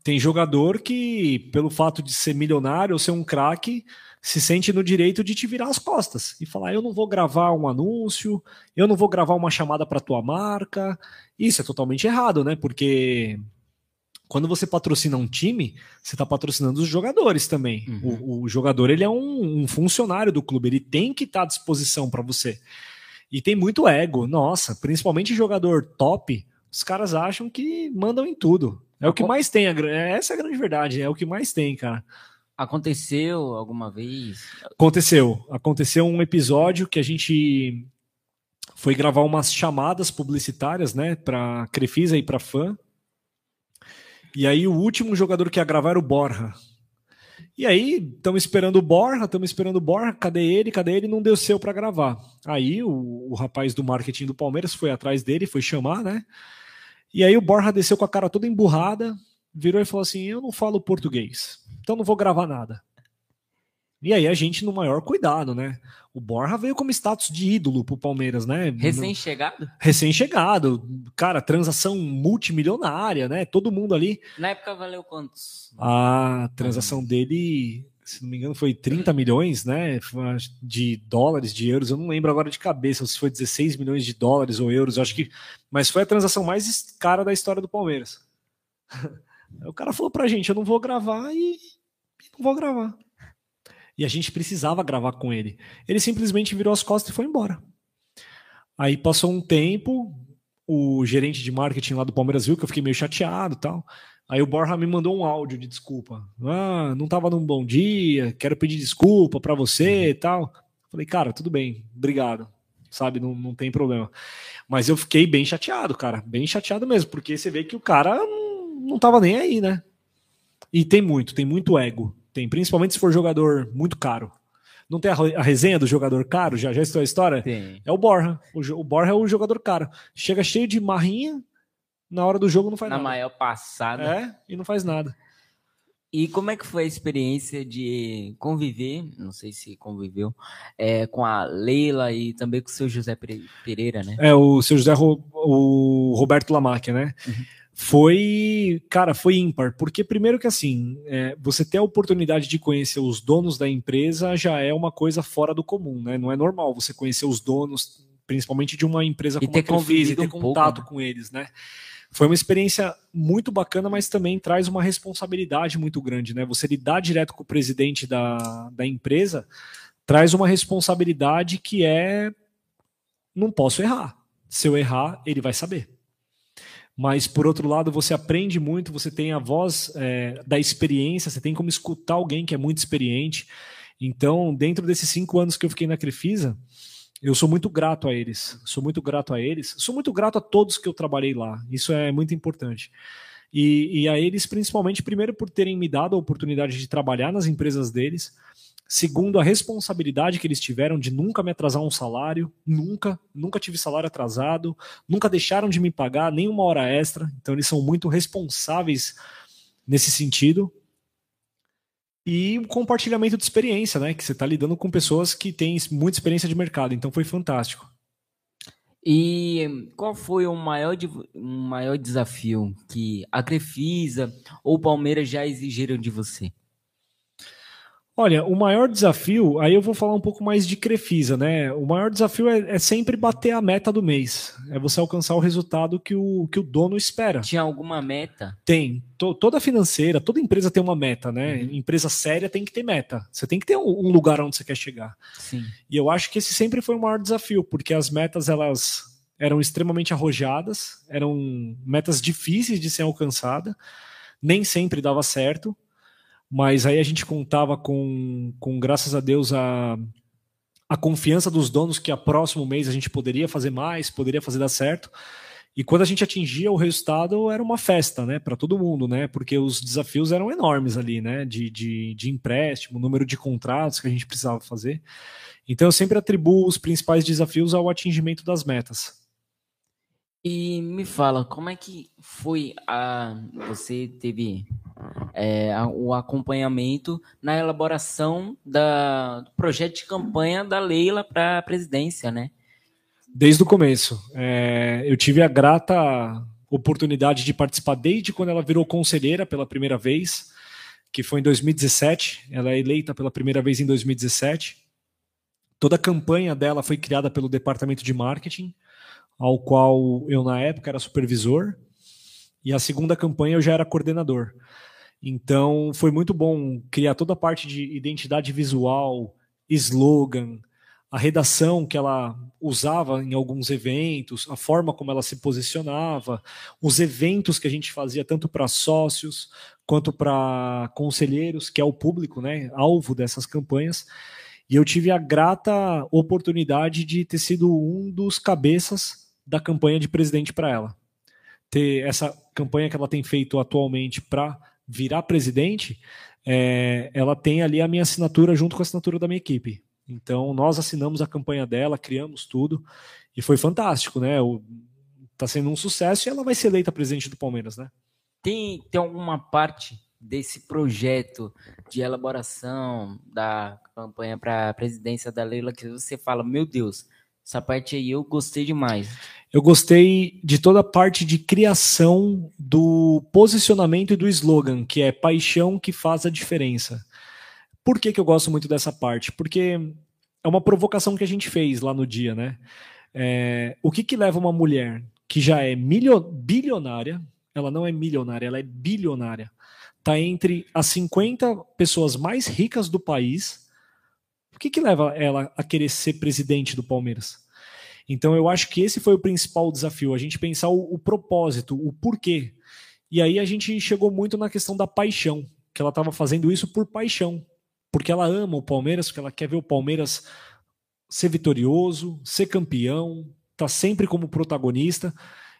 Tem jogador que, pelo fato de ser milionário ou ser um craque, se sente no direito de te virar as costas e falar: eu não vou gravar um anúncio, eu não vou gravar uma chamada para tua marca. Isso é totalmente errado, né? Porque quando você patrocina um time, você está patrocinando os jogadores também. Uhum. O, o, jogador ele é um, um, funcionário do clube, ele tem que estar tá à disposição para você. E tem muito ego, nossa, principalmente jogador top, os caras acham que mandam em tudo. É o que mais tem, essa é a grande verdade, é o que mais tem, cara. Aconteceu alguma vez? Aconteceu. Aconteceu um episódio que a gente foi gravar umas chamadas publicitárias, né, para Crefisa e para fã. E aí o último jogador que ia gravar era o Borja. E aí, estamos esperando o Borja, estamos esperando o Borja, cadê ele? Cadê ele? Não deu seu para gravar. Aí o, o, rapaz do marketing do Palmeiras foi atrás dele, foi chamar, né? E aí o Borja desceu com a cara toda emburrada, virou e falou assim: Eu não falo português, então não vou gravar nada. E aí a gente no maior cuidado, né? O Borja veio como status de ídolo pro Palmeiras, né? Recém-chegado? Recém-chegado. Cara, transação multimilionária, né? Todo mundo ali. Na época valeu quantos? A transação dele, se não me engano, foi 30 milhões, né? De dólares, de euros. Eu não lembro agora de cabeça se foi 16 milhões de dólares ou euros. Eu acho que. Mas foi a transação mais cara da história do Palmeiras. o cara falou pra gente: eu não vou gravar e não vou gravar e a gente precisava gravar com ele. Ele simplesmente virou as costas e foi embora. Aí passou um tempo, o gerente de marketing lá do Palmeiras viu que eu fiquei meio chateado tal. Aí o Borja me mandou um áudio de desculpa. Ah, não estava num bom dia, quero pedir desculpa para você e tal. Falei, cara, tudo bem, obrigado. Sabe, não, não tem problema. Mas eu fiquei bem chateado, cara, bem chateado mesmo, porque você vê que o cara não, não tava nem aí, né? E tem muito, tem muito ego. Tem, principalmente se for jogador muito caro. Não tem a, a resenha do jogador caro? Já já estou a história? Tem. É o Borja. O, o Borja é o jogador caro. Chega cheio de marrinha, na hora do jogo não faz Na nada. maior passada. É, e não faz nada. E como é que foi a experiência de conviver, não sei se conviveu, é, com a Leila e também com o seu José Pere- Pereira, né? É, o seu José, Ro- o Roberto Lamacchia, né? Uhum. Foi, cara, foi ímpar, porque primeiro que assim, é, você ter a oportunidade de conhecer os donos da empresa já é uma coisa fora do comum, né? Não é normal você conhecer os donos, principalmente de uma empresa E como ter a e ter um pouco, contato né? com eles, né? Foi uma experiência muito bacana, mas também traz uma responsabilidade muito grande, né? Você lidar direto com o presidente da, da empresa traz uma responsabilidade que é não posso errar. Se eu errar, ele vai saber. Mas, por outro lado, você aprende muito, você tem a voz é, da experiência, você tem como escutar alguém que é muito experiente. Então, dentro desses cinco anos que eu fiquei na Crefisa, eu sou muito grato a eles. Sou muito grato a eles. Sou muito grato a todos que eu trabalhei lá. Isso é muito importante. E, e a eles, principalmente, primeiro, por terem me dado a oportunidade de trabalhar nas empresas deles. Segundo, a responsabilidade que eles tiveram de nunca me atrasar um salário, nunca, nunca tive salário atrasado, nunca deixaram de me pagar nem uma hora extra. Então, eles são muito responsáveis nesse sentido. E o compartilhamento de experiência, né? Que você está lidando com pessoas que têm muita experiência de mercado. Então, foi fantástico. E qual foi o maior, o maior desafio que a Crefisa ou o Palmeiras já exigiram de você? Olha, o maior desafio, aí eu vou falar um pouco mais de Crefisa, né? O maior desafio é, é sempre bater a meta do mês. É você alcançar o resultado que o, que o dono espera. Tinha alguma meta? Tem. To- toda financeira, toda empresa tem uma meta, né? Uhum. Empresa séria tem que ter meta. Você tem que ter um, um lugar onde você quer chegar. Sim. E eu acho que esse sempre foi o maior desafio, porque as metas elas eram extremamente arrojadas, eram metas difíceis de ser alcançada, nem sempre dava certo, mas aí a gente contava com, com graças a Deus, a, a confiança dos donos que a próximo mês a gente poderia fazer mais, poderia fazer dar certo. E quando a gente atingia o resultado, era uma festa, né, para todo mundo, né, porque os desafios eram enormes ali, né, de, de, de empréstimo, número de contratos que a gente precisava fazer. Então eu sempre atribuo os principais desafios ao atingimento das metas. E me fala, como é que foi a. Você teve é, o acompanhamento na elaboração da, do projeto de campanha da Leila para a presidência, né? Desde o começo. É, eu tive a grata oportunidade de participar desde quando ela virou conselheira pela primeira vez, que foi em 2017. Ela é eleita pela primeira vez em 2017. Toda a campanha dela foi criada pelo departamento de marketing, ao qual eu, na época, era supervisor. E a segunda campanha eu já era coordenador. Então foi muito bom criar toda a parte de identidade visual, slogan, a redação que ela usava em alguns eventos, a forma como ela se posicionava, os eventos que a gente fazia tanto para sócios quanto para conselheiros, que é o público, né, alvo dessas campanhas. E eu tive a grata oportunidade de ter sido um dos cabeças da campanha de presidente para ela. Ter essa campanha que ela tem feito atualmente para virar presidente, é, ela tem ali a minha assinatura junto com a assinatura da minha equipe. Então, nós assinamos a campanha dela, criamos tudo, e foi fantástico, né? O, tá sendo um sucesso e ela vai ser eleita presidente do Palmeiras, né? Tem, tem alguma parte desse projeto de elaboração da campanha para a presidência da Leila que você fala, meu Deus, essa parte aí eu gostei demais. Eu gostei de toda a parte de criação do posicionamento e do slogan, que é paixão que faz a diferença. Por que, que eu gosto muito dessa parte? Porque é uma provocação que a gente fez lá no dia, né? É, o que, que leva uma mulher que já é bilionária, ela não é milionária, ela é bilionária, tá entre as 50 pessoas mais ricas do país. O que, que leva ela a querer ser presidente do Palmeiras? Então eu acho que esse foi o principal desafio, a gente pensar o, o propósito, o porquê. E aí a gente chegou muito na questão da paixão, que ela estava fazendo isso por paixão, porque ela ama o Palmeiras, porque ela quer ver o Palmeiras ser vitorioso, ser campeão, tá sempre como protagonista.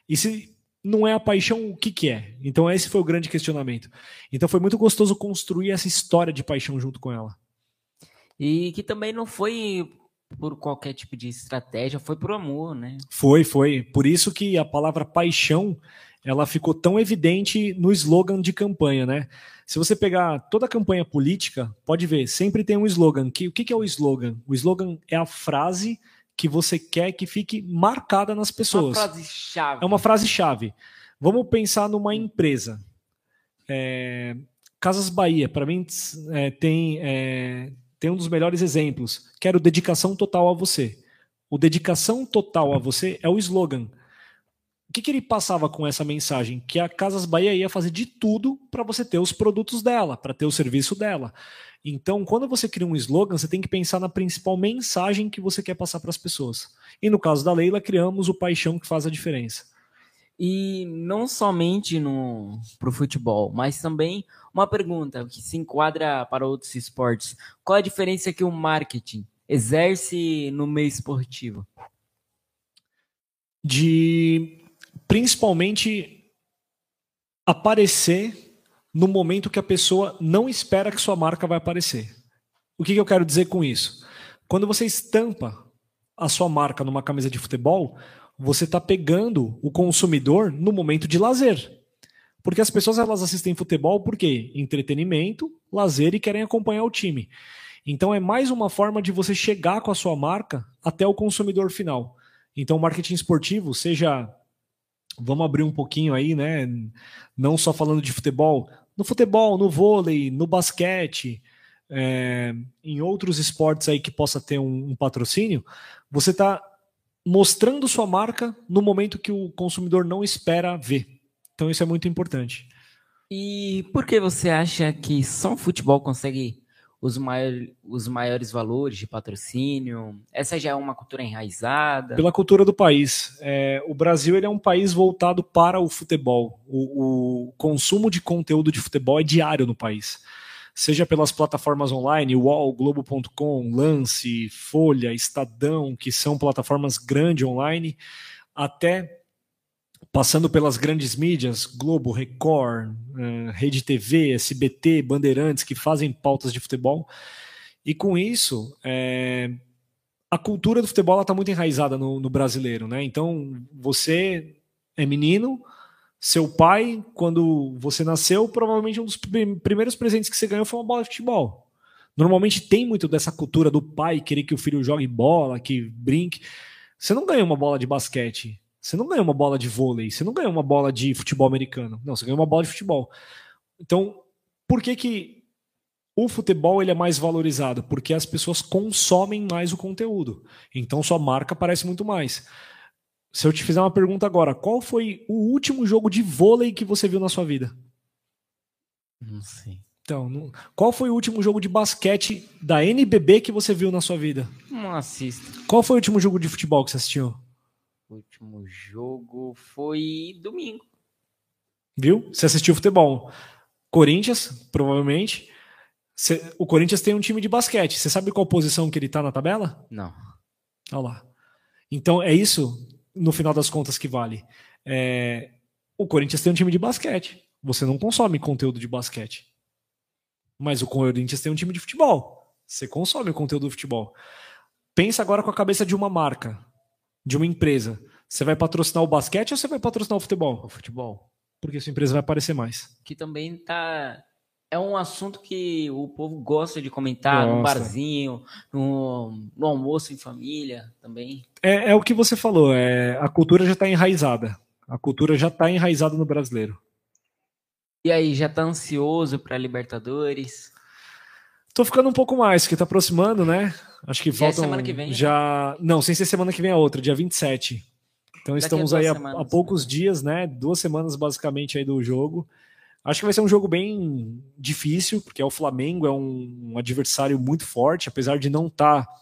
E se não é a paixão, o que, que é? Então esse foi o grande questionamento. Então foi muito gostoso construir essa história de paixão junto com ela. E que também não foi por qualquer tipo de estratégia, foi por amor, né? Foi, foi. Por isso que a palavra paixão ela ficou tão evidente no slogan de campanha, né? Se você pegar toda a campanha política, pode ver, sempre tem um slogan. Que, o que, que é o slogan? O slogan é a frase que você quer que fique marcada nas pessoas. Uma frase chave. É uma frase chave. Vamos pensar numa empresa. É, Casas Bahia, para mim, é, tem, é, tem um dos melhores exemplos. Quero dedicação total a você. O dedicação total a você é o slogan. O que, que ele passava com essa mensagem? Que a Casas Bahia ia fazer de tudo para você ter os produtos dela, para ter o serviço dela. Então, quando você cria um slogan, você tem que pensar na principal mensagem que você quer passar para as pessoas. E no caso da Leila, criamos o paixão que faz a diferença. E não somente no pro futebol, mas também uma pergunta que se enquadra para outros esportes. Qual a diferença que o marketing exerce no meio esportivo? De principalmente aparecer no momento que a pessoa não espera que sua marca vai aparecer. O que, que eu quero dizer com isso? Quando você estampa a sua marca numa camisa de futebol, você está pegando o consumidor no momento de lazer. Porque as pessoas elas assistem futebol porque entretenimento, lazer e querem acompanhar o time. Então é mais uma forma de você chegar com a sua marca até o consumidor final. Então, marketing esportivo, seja vamos abrir um pouquinho aí, né? Não só falando de futebol, no futebol, no vôlei, no basquete, é, em outros esportes aí que possa ter um, um patrocínio, você está mostrando sua marca no momento que o consumidor não espera ver. Então isso é muito importante. E por que você acha que só o futebol consegue os, maior, os maiores valores de patrocínio? Essa já é uma cultura enraizada? Pela cultura do país. É, o Brasil ele é um país voltado para o futebol. O, o, consumo de conteúdo de futebol é diário no país. Seja pelas plataformas online, UOL, Globo.com, Lance, Folha, Estadão, que são plataformas grandes online, até passando pelas grandes mídias, Globo, Record, uh, Rede TV, SBT, Bandeirantes, que fazem pautas de futebol. E com isso, é, a cultura do futebol está muito enraizada no, no, brasileiro. Né? Então, você é menino, seu pai, quando você nasceu, provavelmente um dos primeiros presentes que você ganhou foi uma bola de futebol. Normalmente tem muito dessa cultura do pai querer que o filho jogue bola, que brinque. Você não ganha uma bola de basquete você não ganha uma bola de vôlei, você não ganha uma bola de futebol americano. Não, você ganha uma bola de futebol. Então, por que que o futebol ele é mais valorizado? Porque as pessoas consomem mais o conteúdo. Então, sua marca aparece muito mais. Se eu te fizer uma pergunta agora, qual foi o último jogo de vôlei que você viu na sua vida? Não sei. Então, qual foi o último jogo de basquete da NBB que você viu na sua vida? Não assisto. Qual foi o último jogo de futebol que você assistiu? O último jogo foi domingo. Viu? Você assistiu futebol. Corinthians, provavelmente. o Corinthians tem um time de basquete. Você sabe qual posição que ele tá na tabela? Não. Olha lá. Então é isso, no final das contas, que vale. É, o Corinthians tem um time de basquete. Você não consome conteúdo de basquete. Mas o Corinthians tem um time de futebol. Você consome o conteúdo do futebol. Pensa agora com a cabeça de uma marca de uma empresa, você vai patrocinar o basquete ou você vai patrocinar o futebol? O futebol. Porque sua empresa vai aparecer mais. Que também tá. É um assunto que o povo gosta de comentar Nossa. no barzinho, no, no, almoço em família também. É, é o que você falou, é, a cultura já está enraizada. A cultura já está enraizada no brasileiro. E aí, já tá ansioso para Libertadores? Tô ficando um pouco mais, que tá aproximando, né? Acho que faltam. É semana que vem? Já. Não, sem ser semana que vem a outra, dia 27. Então Daqui estamos aí há, há poucos né? dias, né? Duas semanas basicamente aí do jogo. Acho que vai ser um jogo bem difícil, porque é o Flamengo, é um, um adversário muito forte, apesar de não estar tá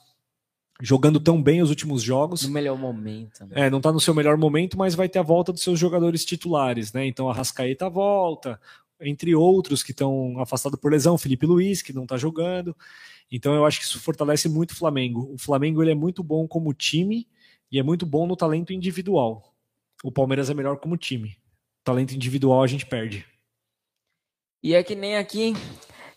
jogando tão bem os últimos jogos. No melhor momento. Né? É, não está no seu melhor momento, mas vai ter a volta dos seus jogadores titulares, né? Então a Rascaeta volta, entre outros que estão afastados por lesão, Felipe Luiz, que não está jogando. Então eu acho que isso fortalece muito o Flamengo. O Flamengo ele é muito bom como time e é muito bom no talento individual. O Palmeiras é melhor como time. talento individual a gente perde. E é que nem aqui,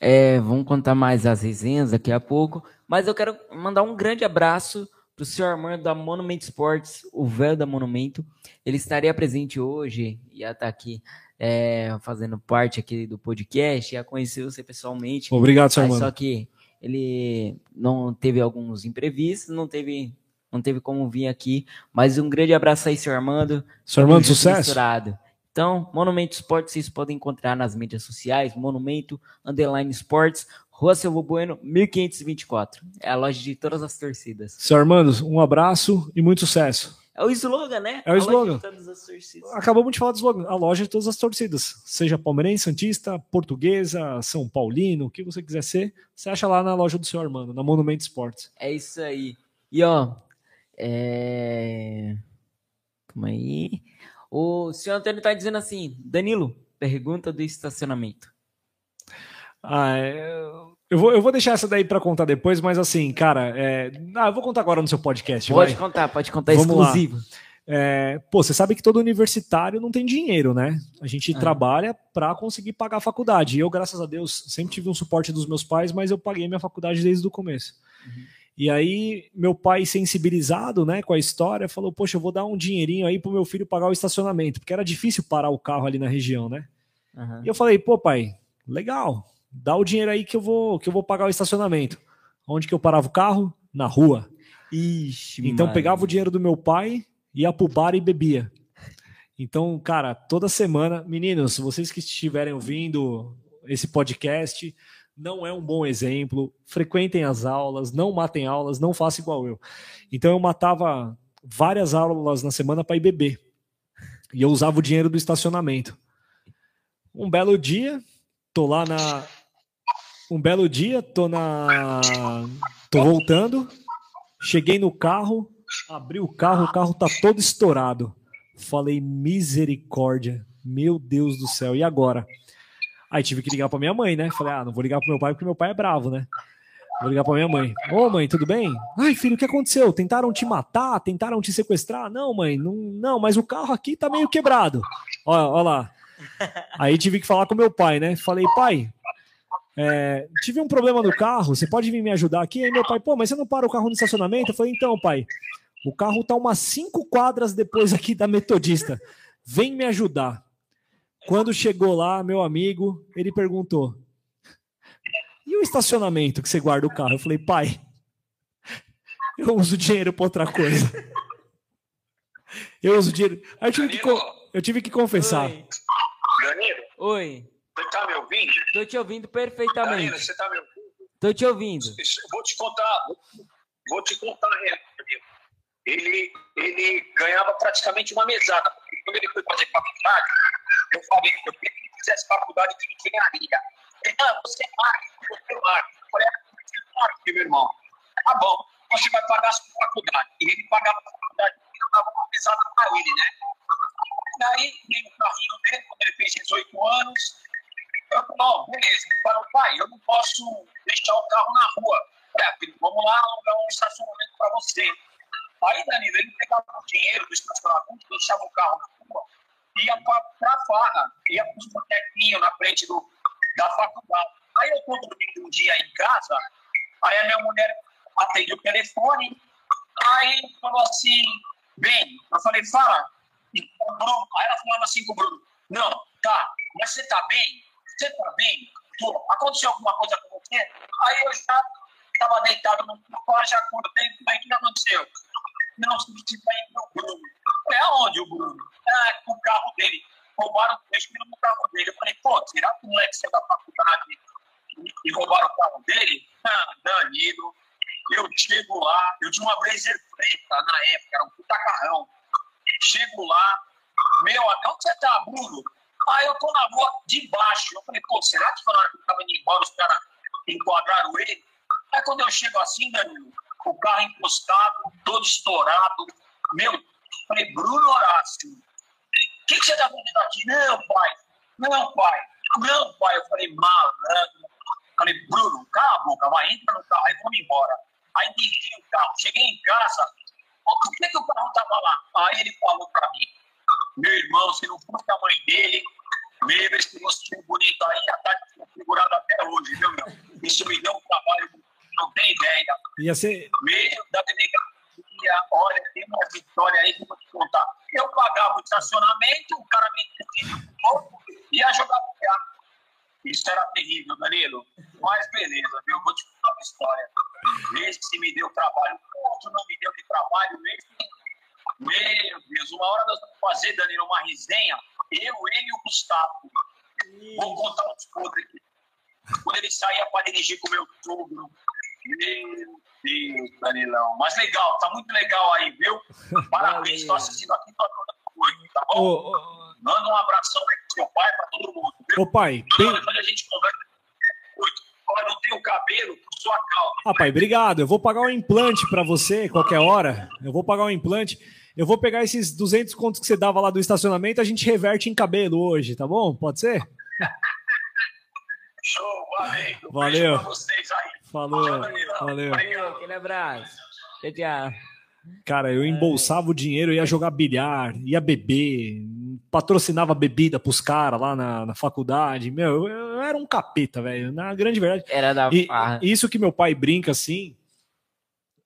é, vamos contar mais as resenhas daqui a pouco, mas eu quero mandar um grande abraço para o senhor Armando da Monument Sports, o velho da Monumento. Ele estaria presente hoje, ia estar tá aqui é, fazendo parte aqui do podcast, ia conhecer você pessoalmente. Obrigado, senhor Armando. Só que ele não teve alguns imprevistos, não teve, não teve como vir aqui. Mas um grande abraço aí, senhor Armando. Senhor Armando, sucesso. Misturado. Então, Monumento Esportes vocês podem encontrar nas mídias sociais, Monumento, Underline Esportes, Rua Silva Bueno, 1524. É a loja de todas as torcidas. Seu Armando, um abraço e muito sucesso. É o slogan, né? É o a slogan. Acabamos de falar do slogan. A loja de todas as torcidas. Seja palmeirense, santista, portuguesa, São Paulino, o que você quiser ser, você acha lá na loja do seu Armando, na Monumento Esportes. É isso aí. E ó, é... Calma aí. O senhor Antônio está dizendo assim, Danilo, pergunta do estacionamento. Ah, é... eu, vou, eu vou deixar essa daí para contar depois, mas assim, cara, é... ah, eu vou contar agora no seu podcast. Pode vai. contar, pode contar Vamos exclusivo. É, pô, você sabe que todo universitário não tem dinheiro, né? A gente ah. trabalha para conseguir pagar a faculdade. Eu, graças a Deus, sempre tive um suporte dos meus pais, mas eu paguei minha faculdade desde o começo. Uhum. E aí, meu pai, sensibilizado né, com a história, falou: Poxa, eu vou dar um dinheirinho aí pro meu filho pagar o estacionamento, porque era difícil parar o carro ali na região, né? Uhum. E eu falei: Pô, pai, legal, dá o dinheiro aí que eu vou, que eu vou pagar o estacionamento. Onde que eu parava o carro? Na rua. Ixi, então mano. pegava o dinheiro do meu pai, ia pro bar e bebia. Então, cara, toda semana, meninos, vocês que estiverem ouvindo esse podcast, não é um bom exemplo. Frequentem as aulas, não matem aulas, não façam igual eu. Então eu matava várias aulas na semana para ir beber. E eu usava o dinheiro do estacionamento. Um belo dia, tô lá na um belo dia, tô na tô voltando, cheguei no carro, abri o carro, o carro tá todo estourado. Falei misericórdia, meu Deus do céu. E agora? Aí tive que ligar para minha mãe, né? Falei, ah, não vou ligar pro meu pai porque meu pai é bravo, né? Vou ligar para minha mãe. Ô, mãe, tudo bem? Ai, filho, o que aconteceu? Tentaram te matar? Tentaram te sequestrar? Não, mãe, não, não mas o carro aqui tá meio quebrado. Olha, lá. Aí tive que falar com meu pai, né? Falei, pai, é, tive um problema no carro, você pode vir me ajudar aqui? Aí meu pai, pô, mas você não para o carro no estacionamento? Eu falei, então, pai, o carro tá umas cinco quadras depois aqui da Metodista. Vem me ajudar. Quando chegou lá, meu amigo, ele perguntou: E o estacionamento que você guarda o carro? Eu falei, pai, eu uso dinheiro para outra coisa. Eu uso dinheiro. Aí eu tive, que, eu tive que confessar. Oi. Danilo? Oi. Você tá me ouvindo? Tô te ouvindo perfeitamente. Danilo, você tá me ouvindo? Tô te ouvindo. Vou te contar, vou te contar a real, Ele, ele ganhava praticamente uma mesada, porque quando ele foi fazer faculdade, eu falei eu queria que fizesse faculdade de engenharia. Ele, não, você é marketing, você é marketing. Eu falei, é marketing, meu irmão. Tá bom, você vai pagar a sua faculdade. E ele pagava a faculdade, eu dava uma pesada para ele, né? E aí, veio o carrinho dele, quando ele fez 18 anos, eu falei, não, beleza. Ele falou, pai, eu não posso deixar o carro na rua. É, filho, vamos lá alugar um estacionamento para você. Aí, Danilo, ele pegava o dinheiro do estacionamento, deixava o carro na rua, ia para a farra, ia para os botequinhos na frente do, da faculdade. Aí eu estou dormindo um dia em casa, aí a minha mulher atende o telefone, aí falou assim, bem, eu falei, fala, e o Bruno, aí ela falava assim com o Bruno, não, tá, mas você tá bem? Você tá bem? Tô. Aconteceu alguma coisa com você? Aí eu já estava deitado no quarto, já acordei, aí o que aconteceu? Não, se você vai para o Bruno. Falei, aonde o Bruno? Ah, com o carro dele. Roubaram o mil no carro dele. Eu falei, pô, será que o moleque saiu da faculdade e roubaram o carro dele? Ah, Danilo. Eu chego lá, eu tinha uma Blazer preta na época, era um puta carrão. Chego lá, meu, até onde você tá, Bruno? Aí eu tô na rua de baixo. Eu falei, pô, será que falaram que eu tava indo embora, os caras enquadraram ele? Aí quando eu chego assim, Danilo, o carro encostado, todo estourado, meu, Falei, Bruno Horácio, o que, que, você está fazendo aqui? Não, pai. Não, pai. Não, pai. Eu falei, malandro. Falei, Bruno, cala a boca, vai, entra no carro, aí vamos embora. Aí desci o carro, cheguei em casa, por que, que o carro estava lá? Aí ele falou para mim, meu irmão, se não fosse a mãe dele, mesmo esse rostinho bonito aí já está configurado até hoje, viu, meu? Isso me deu um trabalho, não tem ideia. Ia ser... Mesmo da delegacia, olha, tem uma vitória aí que eu vou te contar. Eu pagava o estacionamento, o cara me pediu um pouco e ia jogar. Isso era terrível, Danilo. Mas beleza, viu? Vou te contar uma história. Esse me deu trabalho, outro não me deu de trabalho, mesmo. Meu Deus, uma hora nós vamos fazer, Danilo, uma resenha, eu, ele e o Gustavo. Vou contar uns podres aqui quando ele saía para dirigir com meu sogro, meu Deus, Danilão. Mas legal, tá muito legal aí, viu? Parabéns, estou assistindo aqui, tô adorando tá bom? Ô, ô, Manda um abração aí pro seu pai, para todo mundo. Viu? Ô, pai. Tem... Depois a gente conversa. Olha, não tenho cabelo por sua causa. Ah, pai, obrigado. Eu vou pagar um implante para você qualquer hora. Eu vou pagar um implante. Eu vou pegar esses 200 contos que você dava lá do estacionamento, a gente reverte em cabelo hoje, tá bom? Pode ser? Show, valeu. Valeu. vocês aí. Falou. Valeu. Aquele abraço. Tchau, Cara, eu embolsava o dinheiro, ia jogar bilhar, ia beber, patrocinava bebida pros caras lá na, na faculdade. Meu, eu, eu era um capeta, velho. Na grande verdade. Era da e, Isso que meu pai brinca assim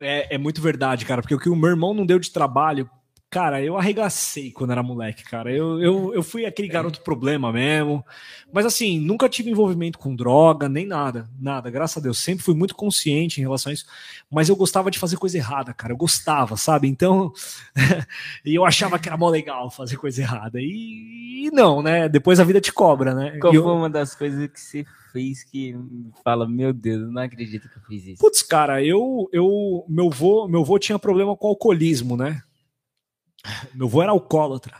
é, é muito verdade, cara. Porque o que o meu irmão não deu de trabalho Cara, eu arregacei quando era moleque, cara. Eu, eu, eu fui aquele garoto problema mesmo. Mas assim, nunca tive envolvimento com droga, nem nada. Nada, graças a Deus. Sempre fui muito consciente em relação a isso. Mas eu gostava de fazer coisa errada, cara. Eu gostava, sabe? Então. e eu achava que era mó legal fazer coisa errada. E, e não, né? Depois a vida te cobra, né? Qual foi eu... uma das coisas que você fez que fala, meu Deus, não acredito que eu fiz isso? Putz, cara, eu. eu meu, vô, meu vô tinha problema com alcoolismo, né? Meu avô era alcoólatra.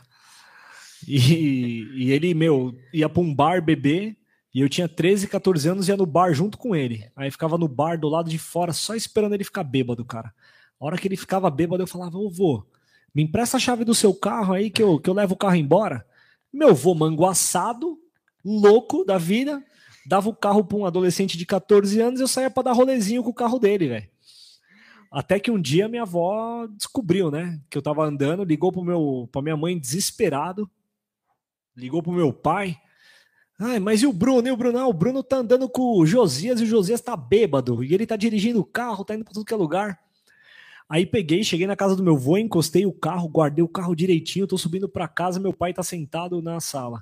E, e ele, meu, ia pra um bar beber. E eu tinha 13, 14 anos e ia no bar junto com ele. Aí ficava no bar do lado de fora, só esperando ele ficar bêbado, cara. A hora que ele ficava bêbado, eu falava, ô vô, me empresta a chave do seu carro aí que eu, que eu levo o carro embora. Meu vô manguaçado, louco da vida, dava o carro pra um adolescente de 14 anos e eu saía pra dar rolezinho com o carro dele, velho. Até que um dia minha avó descobriu, né? Que eu tava andando, ligou pro meu, pra minha mãe desesperado, ligou pro meu pai. Ai, mas e o Bruno? E o Bruno? Ah, o Bruno tá andando com o Josias e o Josias tá bêbado. E ele tá dirigindo o carro, tá indo pra tudo que é lugar. Aí peguei, cheguei na casa do meu avô, encostei o carro, guardei o carro direitinho, tô subindo pra casa, meu pai tá sentado na sala.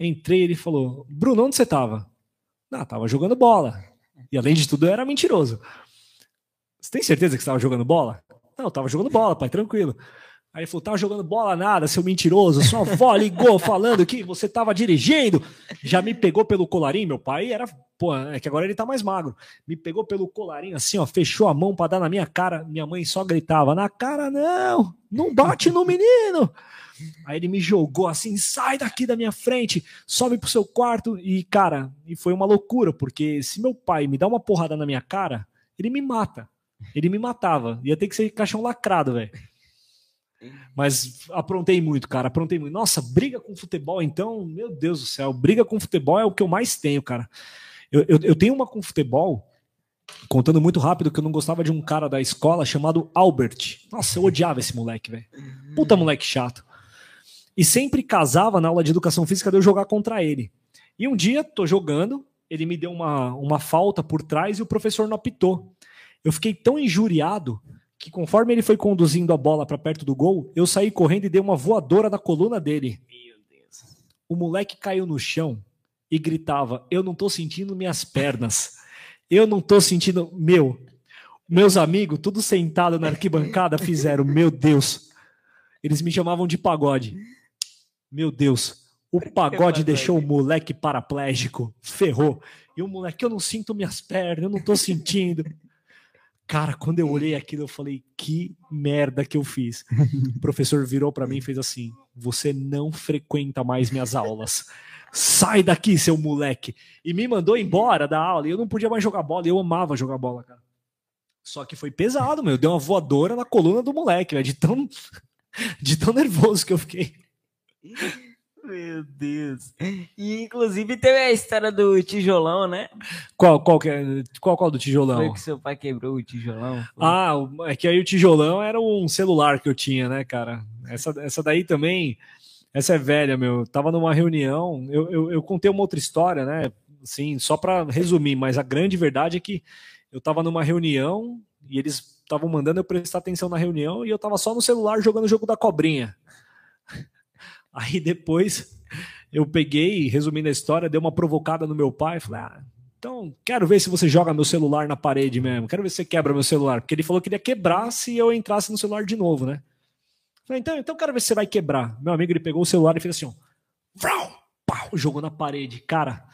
Entrei, ele falou: Bruno, onde você tava? Ah, tava jogando bola. E além de tudo, eu era mentiroso. Você tem certeza que você estava jogando bola? Não, eu tava jogando bola, pai, tranquilo. Aí ele falou: tava jogando bola nada, seu mentiroso. Sua avó ligou falando que você tava dirigindo. Já me pegou pelo colarinho. Meu pai era, pô, é que agora ele tá mais magro. Me pegou pelo colarinho assim, ó, fechou a mão para dar na minha cara. Minha mãe só gritava: na cara não, não bate no menino. Aí ele me jogou assim: sai daqui da minha frente, sobe pro seu quarto. E, cara, e foi uma loucura, porque se meu pai me dá uma porrada na minha cara, ele me mata. Ele me matava. Ia ter que ser caixão lacrado, velho. Mas aprontei muito, cara. Aprontei muito. Nossa, briga com futebol, então, meu Deus do céu. Briga com futebol é o que eu mais tenho, cara. Eu, eu, eu tenho uma com futebol, contando muito rápido, que eu não gostava de um cara da escola chamado Albert. Nossa, eu odiava esse moleque, velho. Puta moleque chato. E sempre casava na aula de educação física de eu jogar contra ele. E um dia, tô jogando, ele me deu uma, uma falta por trás e o professor não apitou. Eu fiquei tão injuriado que conforme ele foi conduzindo a bola para perto do gol, eu saí correndo e dei uma voadora na coluna dele. Meu Deus. O moleque caiu no chão e gritava: "Eu não tô sentindo minhas pernas. Eu não tô sentindo meu". Meus amigos, tudo sentado na arquibancada, fizeram: "Meu Deus". Eles me chamavam de pagode. Meu Deus. O pagode deixou o moleque paraplégico, ferrou. E o moleque, eu não sinto minhas pernas, eu não tô sentindo. Cara, quando eu olhei aquilo, eu falei: que merda que eu fiz. O professor virou para mim e fez assim: você não frequenta mais minhas aulas. Sai daqui, seu moleque. E me mandou embora da aula. E eu não podia mais jogar bola. Eu amava jogar bola, cara. Só que foi pesado, meu. Deu uma voadora na coluna do moleque, velho. De tão, de tão nervoso que eu fiquei. Meu Deus. E inclusive teve a história do tijolão, né? Qual, qual, que é, qual, qual do tijolão? Foi que seu pai quebrou o tijolão. Foi? Ah, é que aí o tijolão era um celular que eu tinha, né, cara? Essa, essa daí também, essa é velha, meu. Tava numa reunião, eu, eu, eu contei uma outra história, né? Assim, só para resumir, mas a grande verdade é que eu tava numa reunião e eles estavam mandando eu prestar atenção na reunião e eu tava só no celular jogando o jogo da cobrinha. Aí depois eu peguei, resumindo a história, dei uma provocada no meu pai, falei, ah, então quero ver se você joga meu celular na parede mesmo, quero ver se você quebra meu celular, porque ele falou que ele ia quebrar se eu entrasse no celular de novo, né? Falei, então, então quero ver se você vai quebrar. Meu amigo, ele pegou o celular e fez assim, ó, vrau, pau, jogou na parede. Cara,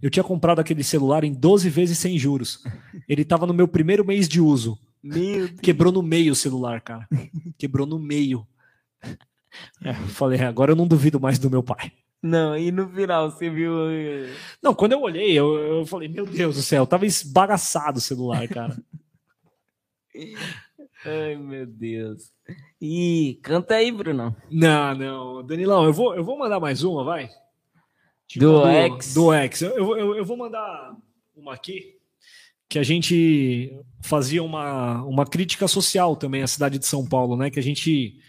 eu tinha comprado aquele celular em 12 vezes sem juros. Ele tava no meu primeiro mês de uso. Quebrou no meio o celular, cara. Quebrou no meio. É, falei, agora eu não duvido mais do meu pai. Não, e no final você viu. Eh, não, quando eu olhei, eu, eu falei, meu Deus do céu, tava esbagaçado o celular, cara. Ai, meu Deus. E canta aí, Bruno. Não, não. Danilão, eu vou, eu vou mandar mais uma, vai. Tipo, do, do X. Do X. Eu, eu, eu vou mandar uma aqui que a gente fazia uma, uma crítica social também à cidade de São Paulo, né? Que a gente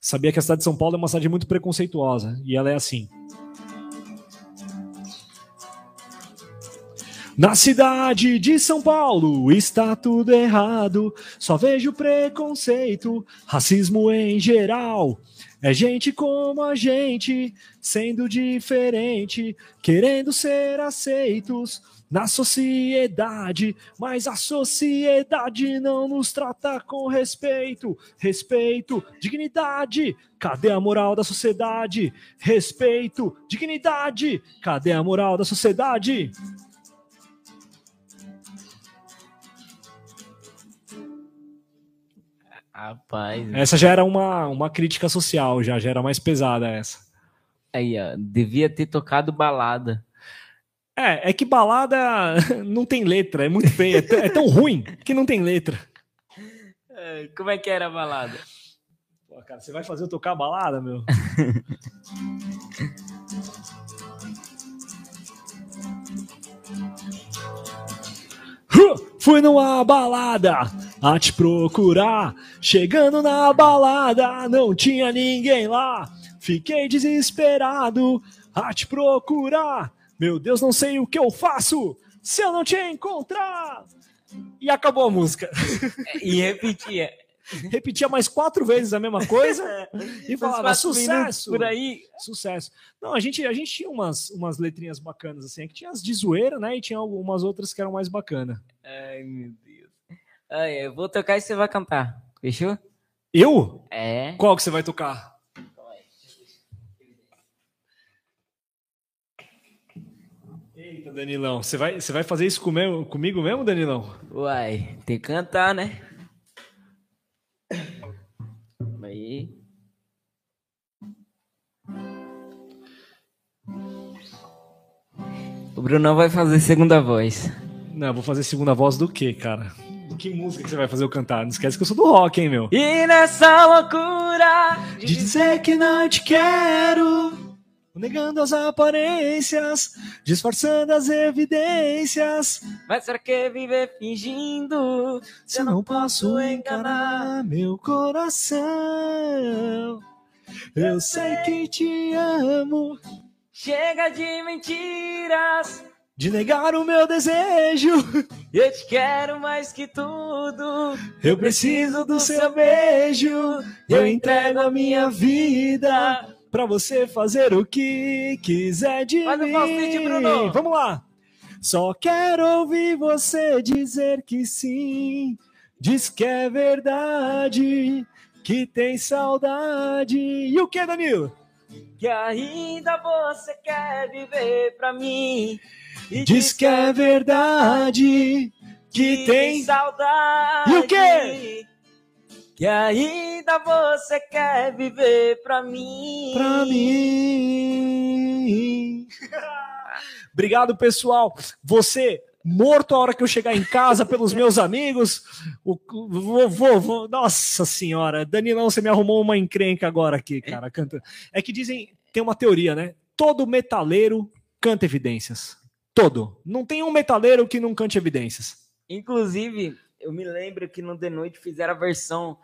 sabia que a cidade de São Paulo é uma cidade muito preconceituosa e ela é assim. Na cidade de São Paulo está tudo errado, só vejo preconceito, racismo em geral. É gente como a gente, sendo diferente, querendo ser aceitos na sociedade, mas a sociedade não nos trata com respeito. Respeito, dignidade, cadê a moral da sociedade? Respeito, dignidade, cadê a moral da sociedade? Rapaz. Essa já era uma, uma crítica social, já, já era mais pesada essa. Aí, ó, devia ter tocado balada. É, é que balada não tem letra, é muito feio, é, é tão ruim que não tem letra. É, como é que era a balada? Pô, cara, você vai fazer eu tocar a balada, meu? Fui numa balada a te procurar. Chegando na balada, não tinha ninguém lá. Fiquei desesperado a te procurar. Meu Deus, não sei o que eu faço se eu não te encontrar. E acabou a música. E repetia. Repetia mais quatro vezes a mesma coisa e falava sucesso. Por aí. Sucesso. Não, a gente, a gente tinha umas, umas letrinhas bacanas assim, é que tinha as de zoeira, né? E tinha algumas outras que eram mais bacanas. Ai, meu Deus. Ai, eu vou tocar e você vai cantar. Fechou? Eu? É. Qual que você vai tocar? Danilão, você vai, você vai fazer isso comigo, comigo mesmo, Danilão? Uai, tem que cantar, né? Aí. O Brunão vai fazer segunda voz. Não, vou fazer segunda voz do quê, cara? Que música que você vai fazer eu cantar? Não esquece que eu sou do rock, hein, meu? E nessa loucura de dizer que não te quero negando as aparências, disfarçando as evidências. Mas será que viver fingindo? Se eu não posso enganar meu coração, eu sei que te amo. Chega de mentiras. De negar o meu desejo. Eu te quero mais que tudo. Eu preciso do seu beijo. Eu entrego a minha vida para você fazer o que quiser de Faz mim. Falsete, Bruno. Vamos lá. Só quero ouvir você dizer que sim. Diz que é verdade, que tem saudade. E o que, Danilo? Que ainda você quer viver pra mim. E diz que é verdade, que, que tem... tem saudade. E o que? Que ainda você quer viver pra mim. Pra mim. Obrigado, pessoal. Você morto a hora que eu chegar em casa pelos meus amigos. O, vou, vou, vou, nossa senhora, Danilão, você me arrumou uma encrenca agora aqui, cara. Canta. É que dizem, tem uma teoria, né? Todo metaleiro canta evidências. Todo. Não tem um metaleiro que não cante evidências. Inclusive, eu me lembro que no The Noite fizeram a versão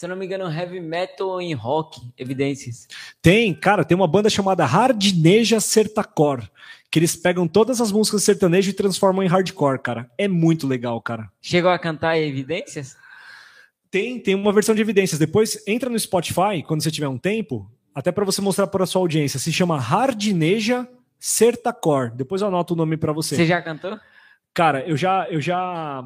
se eu não me engano, heavy metal em rock, evidências. Tem, cara, tem uma banda chamada Hardneja Sertacore, que eles pegam todas as músicas sertanejo e transformam em hardcore, cara. É muito legal, cara. Chegou a cantar evidências? Tem, tem uma versão de evidências. Depois entra no Spotify, quando você tiver um tempo, até para você mostrar para sua audiência, se chama Hardineja Sertacor. Depois eu anoto o nome para você. Você já cantou? Cara, eu já, eu já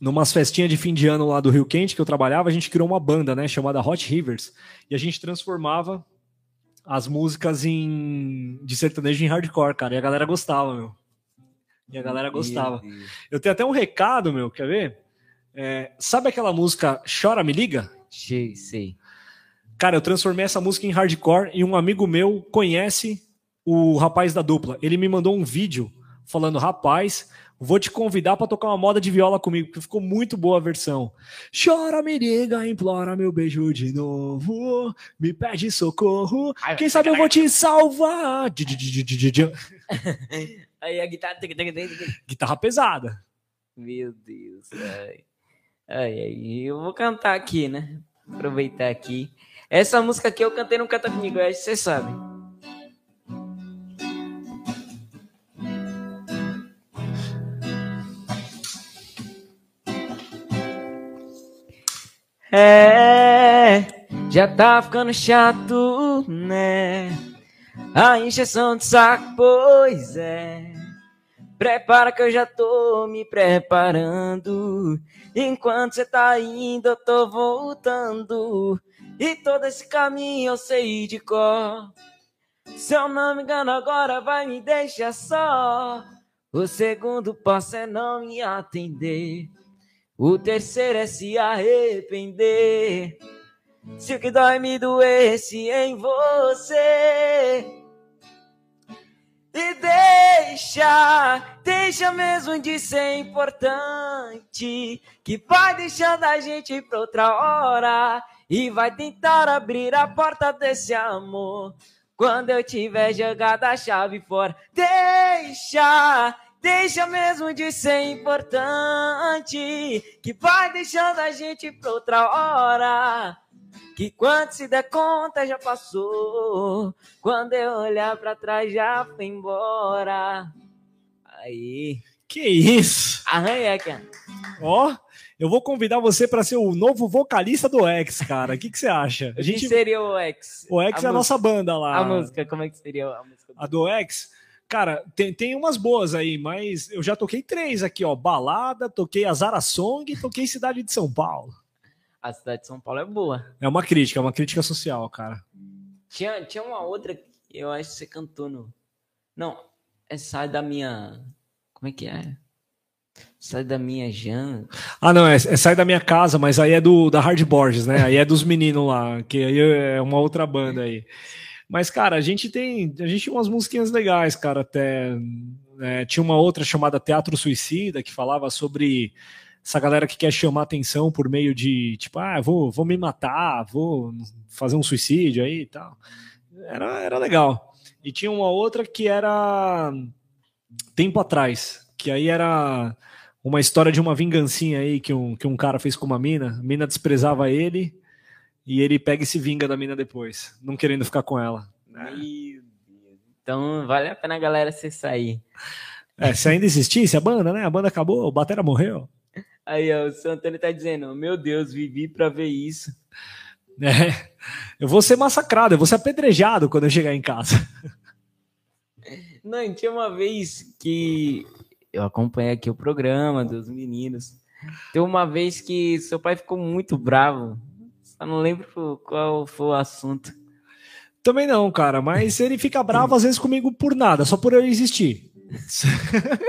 numas festinhas de fim de ano lá do Rio Quente que eu trabalhava, a gente criou uma banda, né, chamada Hot Rivers, e a gente transformava as músicas em de sertanejo em hardcore, cara, e a galera gostava, meu. E a galera gostava. Eu tenho até um recado, meu, quer ver? É, sabe aquela música Chora Me Liga? Sei, sei. Cara, eu transformei essa música em hardcore e um amigo meu conhece o rapaz da dupla. Ele me mandou um vídeo falando, rapaz, vou te convidar para tocar uma moda de viola comigo, porque ficou muito boa a versão. Chora, me liga, implora meu beijo de novo, me pede socorro, quem sabe eu vou te salvar. Aí a guitarra. Guitarra pesada. Meu Deus. Ai. Ai, ai. Eu vou cantar aqui, né? Aproveitar aqui. Essa música aqui eu cantei no Canta Comigo, acho que É, já tá ficando chato, né? A injeção de saco, pois é. Prepara que eu já tô me preparando. Enquanto você tá indo, eu tô voltando. E todo esse caminho eu sei de cor. Se eu não me engano, agora vai me deixar só. O segundo passo é não me atender. O terceiro é se arrepender. Se o que dói me doesse em você. E deixa, deixa mesmo de ser importante. Que vai deixando a gente pra outra hora. E vai tentar abrir a porta desse amor. Quando eu tiver jogado a chave fora. Deixa, deixa mesmo de ser importante. Que vai deixando a gente pra outra hora. Que quando se der conta já passou. Quando eu olhar pra trás já foi embora. Aí. Que isso? Arranha, cara. Ó, eu vou convidar você para ser o novo vocalista do X, cara. O que, que você acha? A gente seria o X. O X a é a nossa banda lá. A música, como é que seria a música? A do X? Cara, tem, tem umas boas aí, mas eu já toquei três aqui, ó. Balada, toquei Azara Song e toquei Cidade de São Paulo a cidade de São Paulo é boa. É uma crítica, é uma crítica social, cara. Tinha, tinha uma outra que eu acho que você cantou no. Não, é Sai da Minha. Como é que é? Sai da minha janta. Ah, não, é, é, Sai da minha casa, mas aí é do da Hard Borges, né? Aí é dos meninos lá, que aí é uma outra banda aí. Mas, cara, a gente tem. A gente tinha umas musiquinhas legais, cara, até. É, tinha uma outra chamada Teatro Suicida, que falava sobre essa galera que quer chamar atenção por meio de, tipo, ah, vou, vou me matar, vou fazer um suicídio aí e tal. Era, era legal. E tinha uma outra que era tempo atrás, que aí era uma história de uma vingancinha aí que um, que um cara fez com uma mina, a mina desprezava ele e ele pega e se vinga da mina depois, não querendo ficar com ela. Então vale a pena a galera se sair. É, se ainda existisse a banda, né? A banda acabou, o Batera morreu. Aí, ó, o Santana tá dizendo: Meu Deus, vivi para ver isso. É, eu vou ser massacrado, eu vou ser apedrejado quando eu chegar em casa. Não, tinha uma vez que eu acompanhei aqui o programa dos meninos. Tem uma vez que seu pai ficou muito bravo. Só não lembro qual foi o assunto. Também não, cara, mas ele fica bravo às vezes comigo por nada, só por eu existir.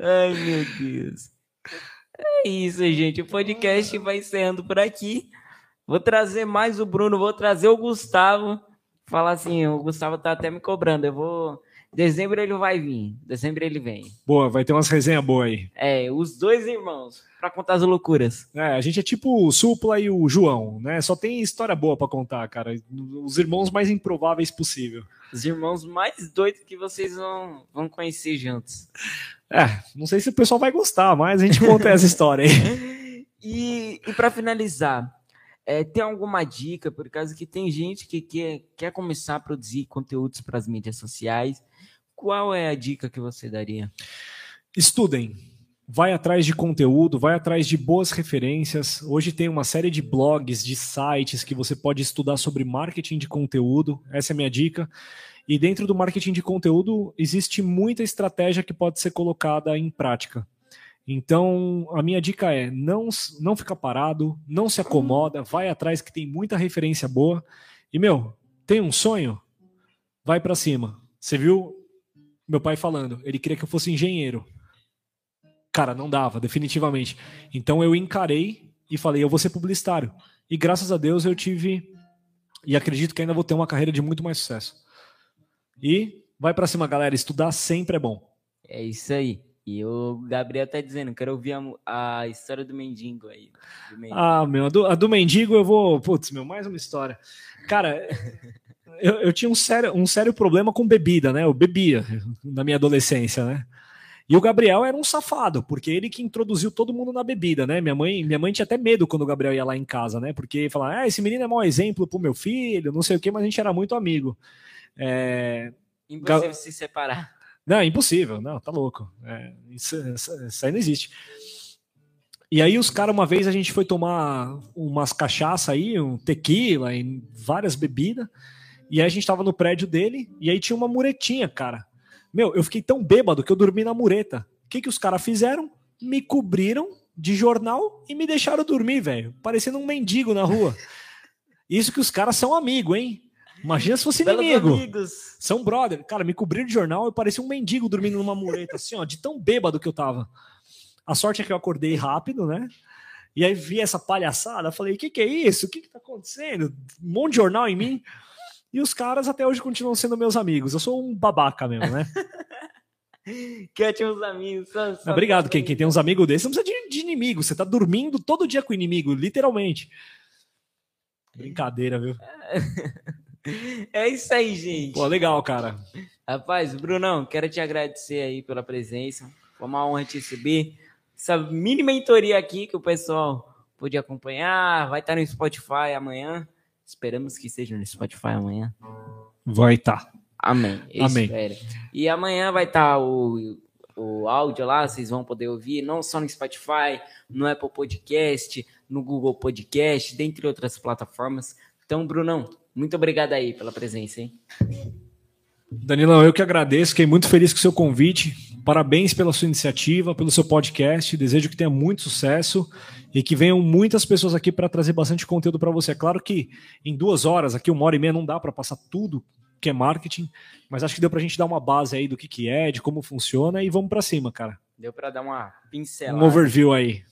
Ai, meu Deus. É isso, gente. O podcast vai encerrando por aqui. Vou trazer mais o Bruno, vou trazer o Gustavo. Falar assim, o Gustavo tá até me cobrando. Eu vou. Dezembro ele vai vir. Dezembro ele vem. Boa, vai ter umas resenhas boas aí. É, os dois irmãos, para contar as loucuras. É, a gente é tipo o Supla e o João, né? Só tem história boa para contar, cara. Os irmãos mais improváveis possível os irmãos mais doidos que vocês vão, vão conhecer juntos. É, não sei se o pessoal vai gostar, mas a gente conta essa história aí. e, e para finalizar, é, tem alguma dica, por causa que tem gente que quer, quer começar a produzir conteúdos para as mídias sociais. Qual é a dica que você daria? Estudem. vai atrás de conteúdo, vai atrás de boas referências. Hoje tem uma série de blogs, de sites que você pode estudar sobre marketing de conteúdo. Essa é a minha dica. E dentro do marketing de conteúdo existe muita estratégia que pode ser colocada em prática. Então, a minha dica é: não, não fica parado, não se acomoda, vai atrás que tem muita referência boa. E, meu, tem um sonho? Vai para cima. Você viu meu pai falando, ele queria que eu fosse engenheiro. Cara, não dava, definitivamente. Então eu encarei e falei, eu vou ser publicitário. E graças a Deus eu tive e acredito que ainda vou ter uma carreira de muito mais sucesso. E vai para cima, galera, estudar sempre é bom. É isso aí. E o Gabriel tá dizendo, quero ouvir a, a história do mendigo aí. Do mendigo. Ah, meu, a do, a do, mendigo eu vou. Putz, meu, mais uma história. Cara, eu, eu, tinha um sério, um sério problema com bebida, né? Eu bebia na minha adolescência, né? E o Gabriel era um safado, porque ele que introduziu todo mundo na bebida, né? Minha mãe, minha mãe tinha até medo quando o Gabriel ia lá em casa, né? Porque falava, ah, esse menino é mau exemplo pro meu filho, não sei o quê, mas a gente era muito amigo. É... Impossível Ga... se separar. Não, é impossível, não, tá louco. É, isso, isso, aí não existe. E aí os caras, uma vez a gente foi tomar umas cachaça aí, um tequila e várias bebidas, e aí a gente tava no prédio dele, e aí tinha uma muretinha, cara. Meu, eu fiquei tão bêbado que eu dormi na mureta. O que, que os caras fizeram? Me cobriram de jornal e me deixaram dormir, velho. Parecendo um mendigo na rua. Isso que os caras são amigos, hein? Imagina se fosse inimigo. Amigos. São brother. Cara, me cobriram de jornal e parecia um mendigo dormindo numa mureta, assim, ó, de tão bêbado que eu tava. A sorte é que eu acordei rápido, né? E aí vi essa palhaçada, falei, o que, que é isso? O que, que tá acontecendo? Um monte de jornal em mim. E os caras até hoje continuam sendo meus amigos. Eu sou um babaca mesmo, né? que eu tinha uns amigos. Só, só obrigado, quem, quem tem uns amigos desses não precisa de, de inimigo. Você tá dormindo todo dia com o inimigo, literalmente. Brincadeira, viu? É isso aí, gente. Pô, legal, cara. Rapaz, Brunão, quero te agradecer aí pela presença. Foi uma honra te receber. Essa mini mentoria aqui que o pessoal pôde acompanhar. Vai estar no Spotify amanhã. Esperamos que seja no Spotify amanhã. Vai estar. Tá. Amém. Amém. Espero. E amanhã vai estar o, o áudio lá, vocês vão poder ouvir, não só no Spotify, no Apple Podcast, no Google Podcast, dentre outras plataformas. Então, Brunão, muito obrigado aí pela presença, hein? Danilão, eu que agradeço, fiquei muito feliz com o seu convite. Parabéns pela sua iniciativa, pelo seu podcast. Desejo que tenha muito sucesso e que venham muitas pessoas aqui para trazer bastante conteúdo para você. É claro que em duas horas, aqui uma hora e meia, não dá para passar tudo que é marketing, mas acho que deu para a gente dar uma base aí do que, que é, de como funciona e vamos para cima, cara. Deu para dar uma pincelada. Um overview aí.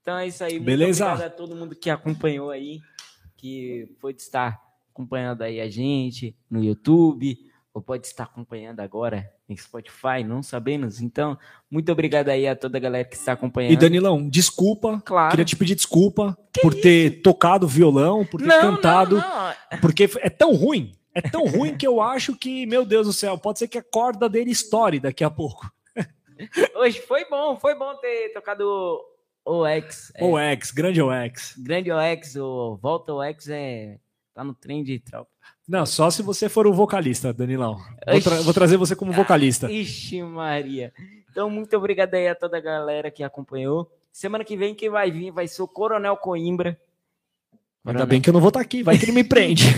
Então é isso aí. Beleza? Muito obrigado a todo mundo que acompanhou aí, que foi estar acompanhando aí a gente no YouTube, ou pode estar acompanhando agora em Spotify, não sabemos. Então, muito obrigado aí a toda a galera que está acompanhando. E Danilão, desculpa, claro. queria te pedir desculpa que por isso? ter tocado violão, por ter não, cantado, não, não. porque é tão ruim, é tão ruim que eu acho que, meu Deus do céu, pode ser que a corda dele estoure daqui a pouco. Hoje foi bom, foi bom ter tocado o X. O X, grande OX. Grande OX, o Volta OX é Tá no trem de tropa. Não, só se você for o vocalista, Danilão. Vou, tra vou trazer você como vocalista. Ixi, Maria. Então, muito obrigado aí a toda a galera que acompanhou. Semana que vem, quem vai vir vai ser o Coronel Coimbra. Ainda bem que eu não vou estar tá aqui, vai que ele me prende.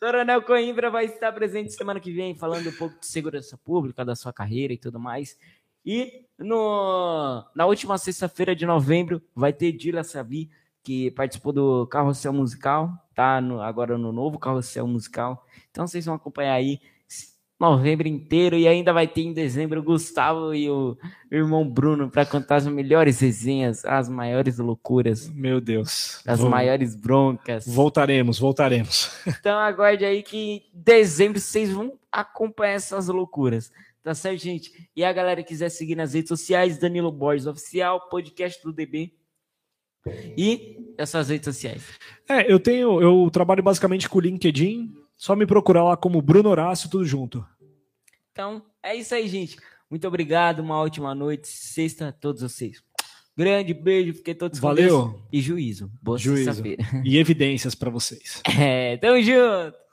Coronel Coimbra vai estar presente semana que vem, falando um pouco de segurança pública, da sua carreira e tudo mais. E no, na última sexta-feira de novembro vai ter Dila Savi que participou do Carrossel Musical, tá no, agora no novo Carrossel Musical. Então vocês vão acompanhar aí novembro inteiro e ainda vai ter em dezembro o Gustavo e o irmão Bruno para contar as melhores resenhas, as maiores loucuras. Meu Deus. As Vou... maiores broncas. Voltaremos, voltaremos. Então aguarde aí que em dezembro vocês vão acompanhar essas loucuras. Tá certo, gente? E a galera que quiser seguir nas redes sociais, Danilo Borges Oficial, podcast do DB e essas redes sociais? É, eu tenho, eu trabalho basicamente com o LinkedIn, só me procurar lá como Bruno Horácio, tudo junto. Então, é isso aí, gente. Muito obrigado, uma ótima noite, sexta a todos vocês. Grande beijo, fiquei todos Valeu. E juízo. Boa juízo. E evidências para vocês. É, tamo junto.